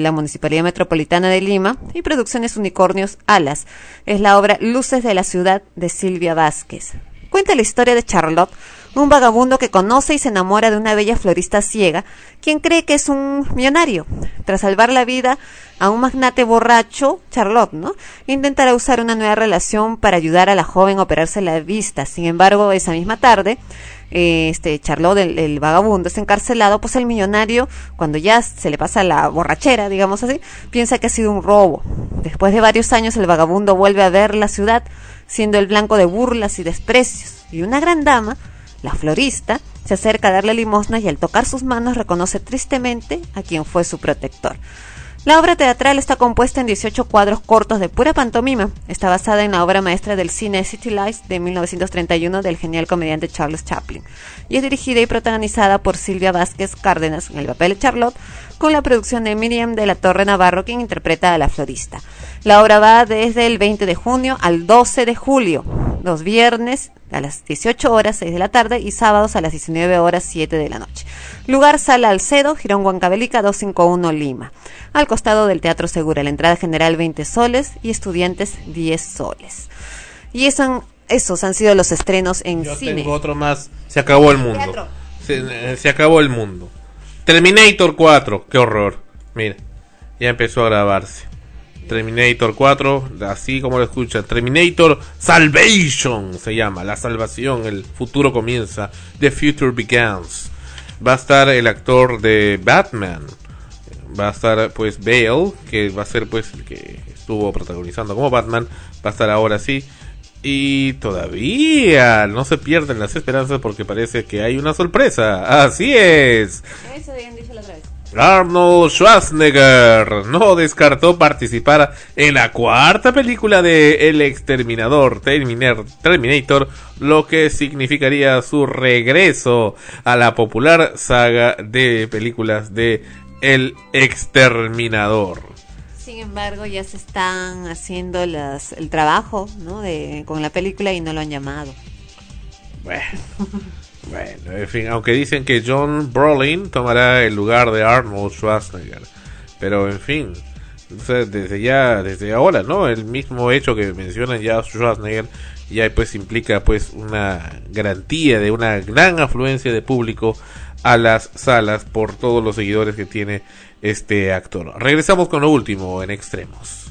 la Municipalidad Metropolitana de Lima y Producciones Unicornios Alas es la obra Luces de la Ciudad de Silvia Vázquez. Cuenta la historia de Charlotte, un vagabundo que conoce y se enamora de una bella florista ciega, quien cree que es un millonario. Tras salvar la vida a un magnate borracho, Charlotte, ¿no? Intentará usar una nueva relación para ayudar a la joven a operarse la vista. Sin embargo, esa misma tarde, eh, este Charlotte, el, el vagabundo, es encarcelado, pues el millonario, cuando ya se le pasa la borrachera, digamos así, piensa que ha sido un robo. Después de varios años, el vagabundo vuelve a ver la ciudad, siendo el blanco de burlas y desprecios. Y una gran dama, la florista, se acerca a darle limosna y al tocar sus manos reconoce tristemente a quien fue su protector. La obra teatral está compuesta en 18 cuadros cortos de pura pantomima. Está basada en la obra maestra del cine City Lights de 1931 del genial comediante Charles Chaplin y es dirigida y protagonizada por Silvia Vázquez Cárdenas en el papel de Charlotte con la producción de Miriam de la Torre Navarro quien interpreta a la florista. La obra va desde el 20 de junio al 12 de julio, los viernes a las 18 horas 6 de la tarde y sábados a las 19 horas 7 de la noche. Lugar Sala Alcedo, Girón Huancavelica 251 Lima. Al costado del Teatro Segura, la entrada general 20 soles y estudiantes 10 soles. Y esos han sido los estrenos en Yo cine. tengo otro más. Se acabó el mundo. Se, eh, se acabó el mundo. Terminator 4. Qué horror. Mira, ya empezó a grabarse. Terminator 4, así como lo escuchan. Terminator Salvation se llama. La salvación, el futuro comienza. The future begins. Va a estar el actor de Batman. Va a estar pues Bale, que va a ser pues el que estuvo protagonizando como Batman. Va a estar ahora sí. Y todavía no se pierden las esperanzas porque parece que hay una sorpresa. Así es. Eso habían dicho la otra vez. Arnold Schwarzenegger no descartó participar en la cuarta película de El Exterminador Terminator, lo que significaría su regreso a la popular saga de películas de El Exterminador. Sin embargo, ya se están haciendo las, el trabajo ¿no? de, con la película y no lo han llamado. Bueno, en fin, aunque dicen que John Brolin tomará el lugar de Arnold Schwarzenegger. Pero en fin, desde ya, desde ahora, ¿no? El mismo hecho que mencionan ya Schwarzenegger ya pues implica pues una garantía de una gran afluencia de público a las salas por todos los seguidores que tiene este actor. Regresamos con lo último en extremos.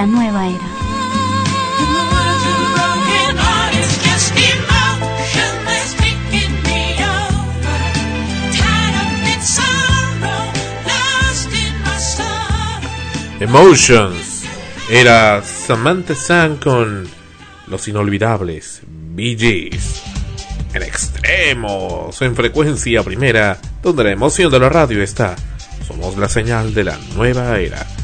In my soul. Emotions. Era Samantha Sang con los inolvidables Bee Gees. En extremos, en frecuencia primera, donde la emoción de la radio está. Somos la señal de la nueva era.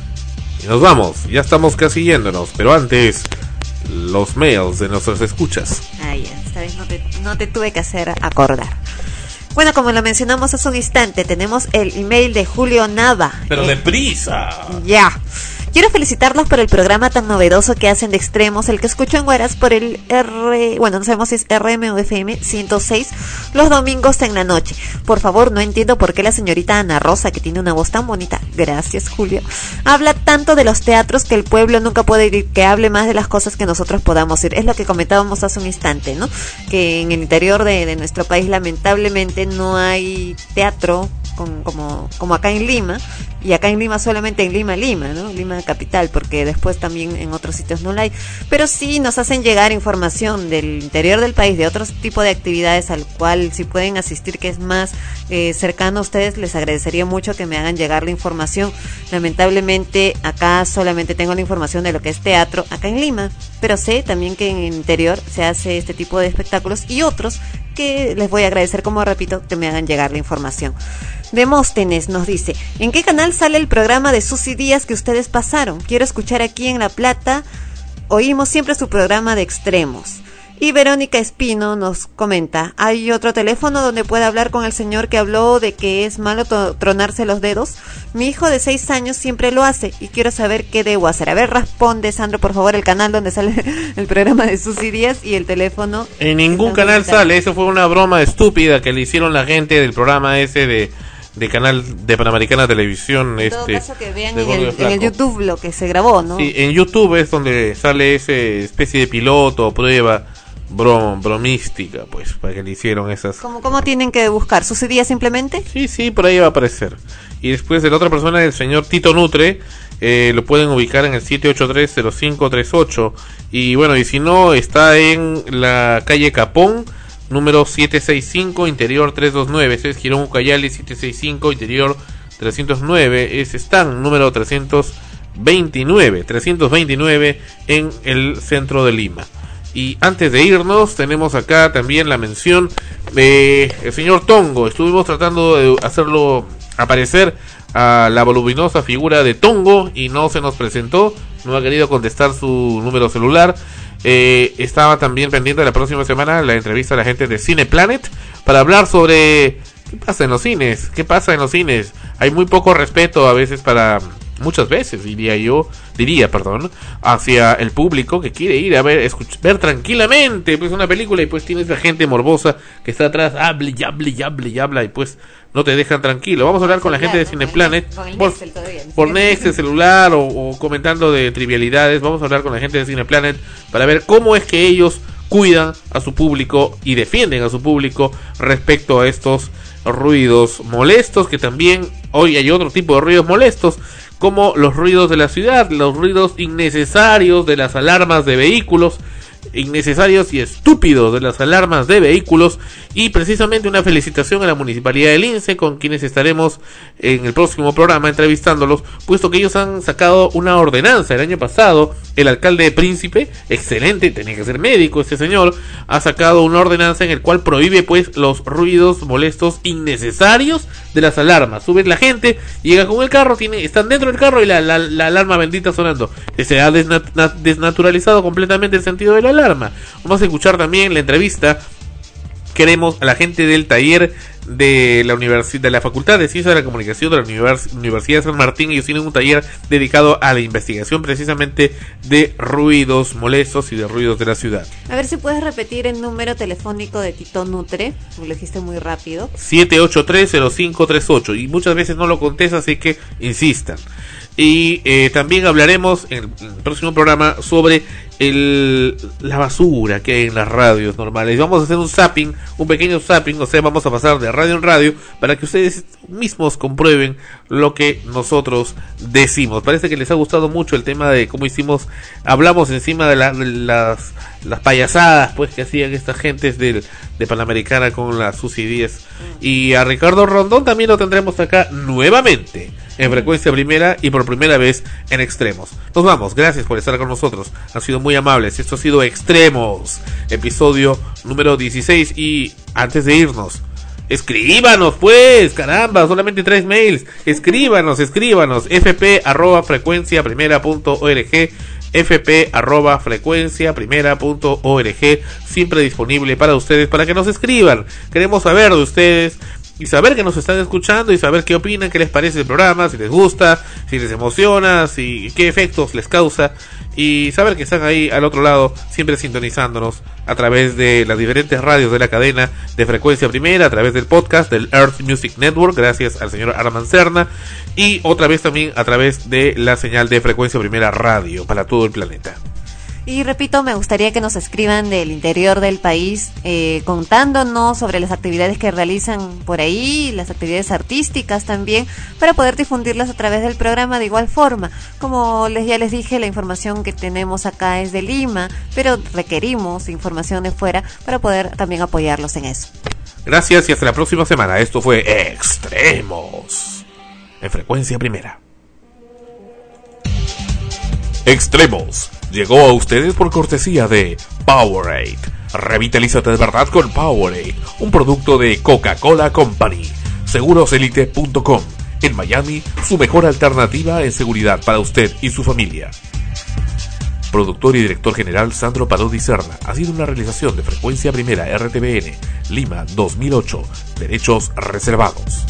Y nos vamos, ya estamos casi yéndonos, pero antes, los mails de nuestras escuchas. Ah, ya, esta vez no te, no te tuve que hacer acordar. Bueno, como lo mencionamos hace un instante, tenemos el email de Julio Nava. Pero Eh, deprisa. Ya. Quiero felicitarlos por el programa tan novedoso que hacen de extremos, el que escucho en Hueras por el R, bueno, no sabemos si es RM o FM 106, los domingos en la noche. Por favor, no entiendo por qué la señorita Ana Rosa, que tiene una voz tan bonita, gracias Julio, habla tanto de los teatros que el pueblo nunca puede ir, que hable más de las cosas que nosotros podamos ir. Es lo que comentábamos hace un instante, ¿no? Que en el interior de nuestro país lamentablemente no hay teatro como, como acá en Lima, y acá en Lima solamente en Lima, Lima, ¿no? Lima capital, porque después también en otros sitios no la hay. Pero sí nos hacen llegar información del interior del país, de otros tipos de actividades al cual si pueden asistir, que es más eh, cercano a ustedes, les agradecería mucho que me hagan llegar la información. Lamentablemente acá solamente tengo la información de lo que es teatro acá en Lima, pero sé también que en el interior se hace este tipo de espectáculos y otros que les voy a agradecer, como repito, que me hagan llegar la información. Demóstenes nos dice, ¿en qué canal sale el programa de Susy Díaz que ustedes pasaron? Quiero escuchar aquí en La Plata. Oímos siempre su programa de extremos. Y Verónica Espino nos comenta, ¿hay otro teléfono donde pueda hablar con el señor que habló de que es malo tronarse los dedos? Mi hijo de seis años siempre lo hace y quiero saber qué debo hacer. A ver, responde Sandro, por favor, el canal donde sale el programa de Susy Díaz y el teléfono. En ningún canal sale, eso fue una broma estúpida que le hicieron la gente del programa ese de, de canal de Panamericana Televisión. En todo este, caso que vean en el, en el. YouTube lo que se grabó, ¿no? Sí, en YouTube es donde sale esa especie de piloto, prueba, brom, bromística, pues, para que le hicieron esas... ¿Cómo, ¿Cómo tienen que buscar? ¿Susy Díaz simplemente? Sí, sí, por ahí va a aparecer. Y después de la otra persona, el señor Tito Nutre, eh, lo pueden ubicar en el 7830538. Y bueno, y si no, está en la calle Capón, número 765, interior 329. Ese es Girón Ucayali 765, interior 309. Es Stan, número 329. 329 en el centro de Lima. Y antes de irnos, tenemos acá también la mención de el señor Tongo. Estuvimos tratando de hacerlo aparecer a la voluminosa figura de Tongo y no se nos presentó. No ha querido contestar su número celular. Eh, estaba también pendiente la próxima semana la entrevista a la gente de Cine Planet para hablar sobre qué pasa en los cines, qué pasa en los cines. Hay muy poco respeto a veces para muchas veces diría yo, diría, perdón, hacia el público que quiere ir a ver, escuch- ver tranquilamente pues una película y pues tienes la gente morbosa que está atrás, hable y hable y hable y habla y pues no te dejan tranquilo. Vamos a hablar con la gente de Cineplanet por, todavía. por celular o, o comentando de trivialidades. Vamos a hablar con la gente de Cineplanet para ver cómo es que ellos cuidan a su público y defienden a su público respecto a estos ruidos molestos que también hoy hay otro tipo de ruidos molestos como los ruidos de la ciudad, los ruidos innecesarios de las alarmas de vehículos. Innecesarios y estúpidos de las alarmas de vehículos y precisamente una felicitación a la Municipalidad de Lince con quienes estaremos en el próximo programa entrevistándolos, puesto que ellos han sacado una ordenanza el año pasado, el alcalde de Príncipe, excelente, tenía que ser médico este señor, ha sacado una ordenanza en el cual prohíbe pues los ruidos molestos innecesarios de las alarmas. Sube la gente, llega con el carro, tiene, están dentro del carro y la, la- la alarma bendita sonando. Se ha desnat- na- desnaturalizado completamente el sentido de la alarma. Vamos a escuchar también la entrevista queremos a la gente del taller de la universidad de la Facultad de Ciencias de la Comunicación de la Univers- Universidad de San Martín. Ellos tienen un taller dedicado a la investigación precisamente de ruidos molestos y de ruidos de la ciudad. A ver si puedes repetir el número telefónico de Tito Nutre, lo dijiste muy rápido. 7830538 y muchas veces no lo contesta así que insistan. Y eh, también hablaremos en el próximo programa sobre el, la basura que hay en las radios normales. Vamos a hacer un zapping, un pequeño zapping, o sea, vamos a pasar de radio en radio para que ustedes mismos comprueben lo que nosotros decimos. Parece que les ha gustado mucho el tema de cómo hicimos, hablamos encima de, la- de las, las payasadas pues que hacían estas gentes del, de Panamericana con las Susi 10. Y a Ricardo Rondón también lo tendremos acá nuevamente en frecuencia primera y por primera vez en extremos. Nos vamos, gracias por estar con nosotros. Han sido muy amables. Esto ha sido Extremos, episodio número 16. Y antes de irnos, escríbanos pues, caramba, solamente tres mails. Escríbanos, escríbanos. fp arroba frecuencia primera fp arroba frecuencia primera punto org siempre disponible para ustedes para que nos escriban queremos saber de ustedes y saber que nos están escuchando y saber qué opinan, qué les parece el programa, si les gusta, si les emociona, si qué efectos les causa y saber que están ahí al otro lado siempre sintonizándonos a través de las diferentes radios de la cadena de frecuencia primera, a través del podcast del Earth Music Network, gracias al señor Arman Cerna y otra vez también a través de la señal de frecuencia primera radio para todo el planeta. Y repito, me gustaría que nos escriban del interior del país eh, contándonos sobre las actividades que realizan por ahí, las actividades artísticas también, para poder difundirlas a través del programa de igual forma. Como les ya les dije, la información que tenemos acá es de Lima, pero requerimos información de fuera para poder también apoyarlos en eso. Gracias y hasta la próxima semana. Esto fue Extremos. En frecuencia primera. Extremos. Llegó a ustedes por cortesía de Powerade. Revitalízate de verdad con Powerade. Un producto de Coca-Cola Company. Seguroselite.com. En Miami, su mejor alternativa en seguridad para usted y su familia. Productor y director general Sandro Parodi Serna. Ha sido una realización de frecuencia primera RTBN, Lima 2008. Derechos reservados.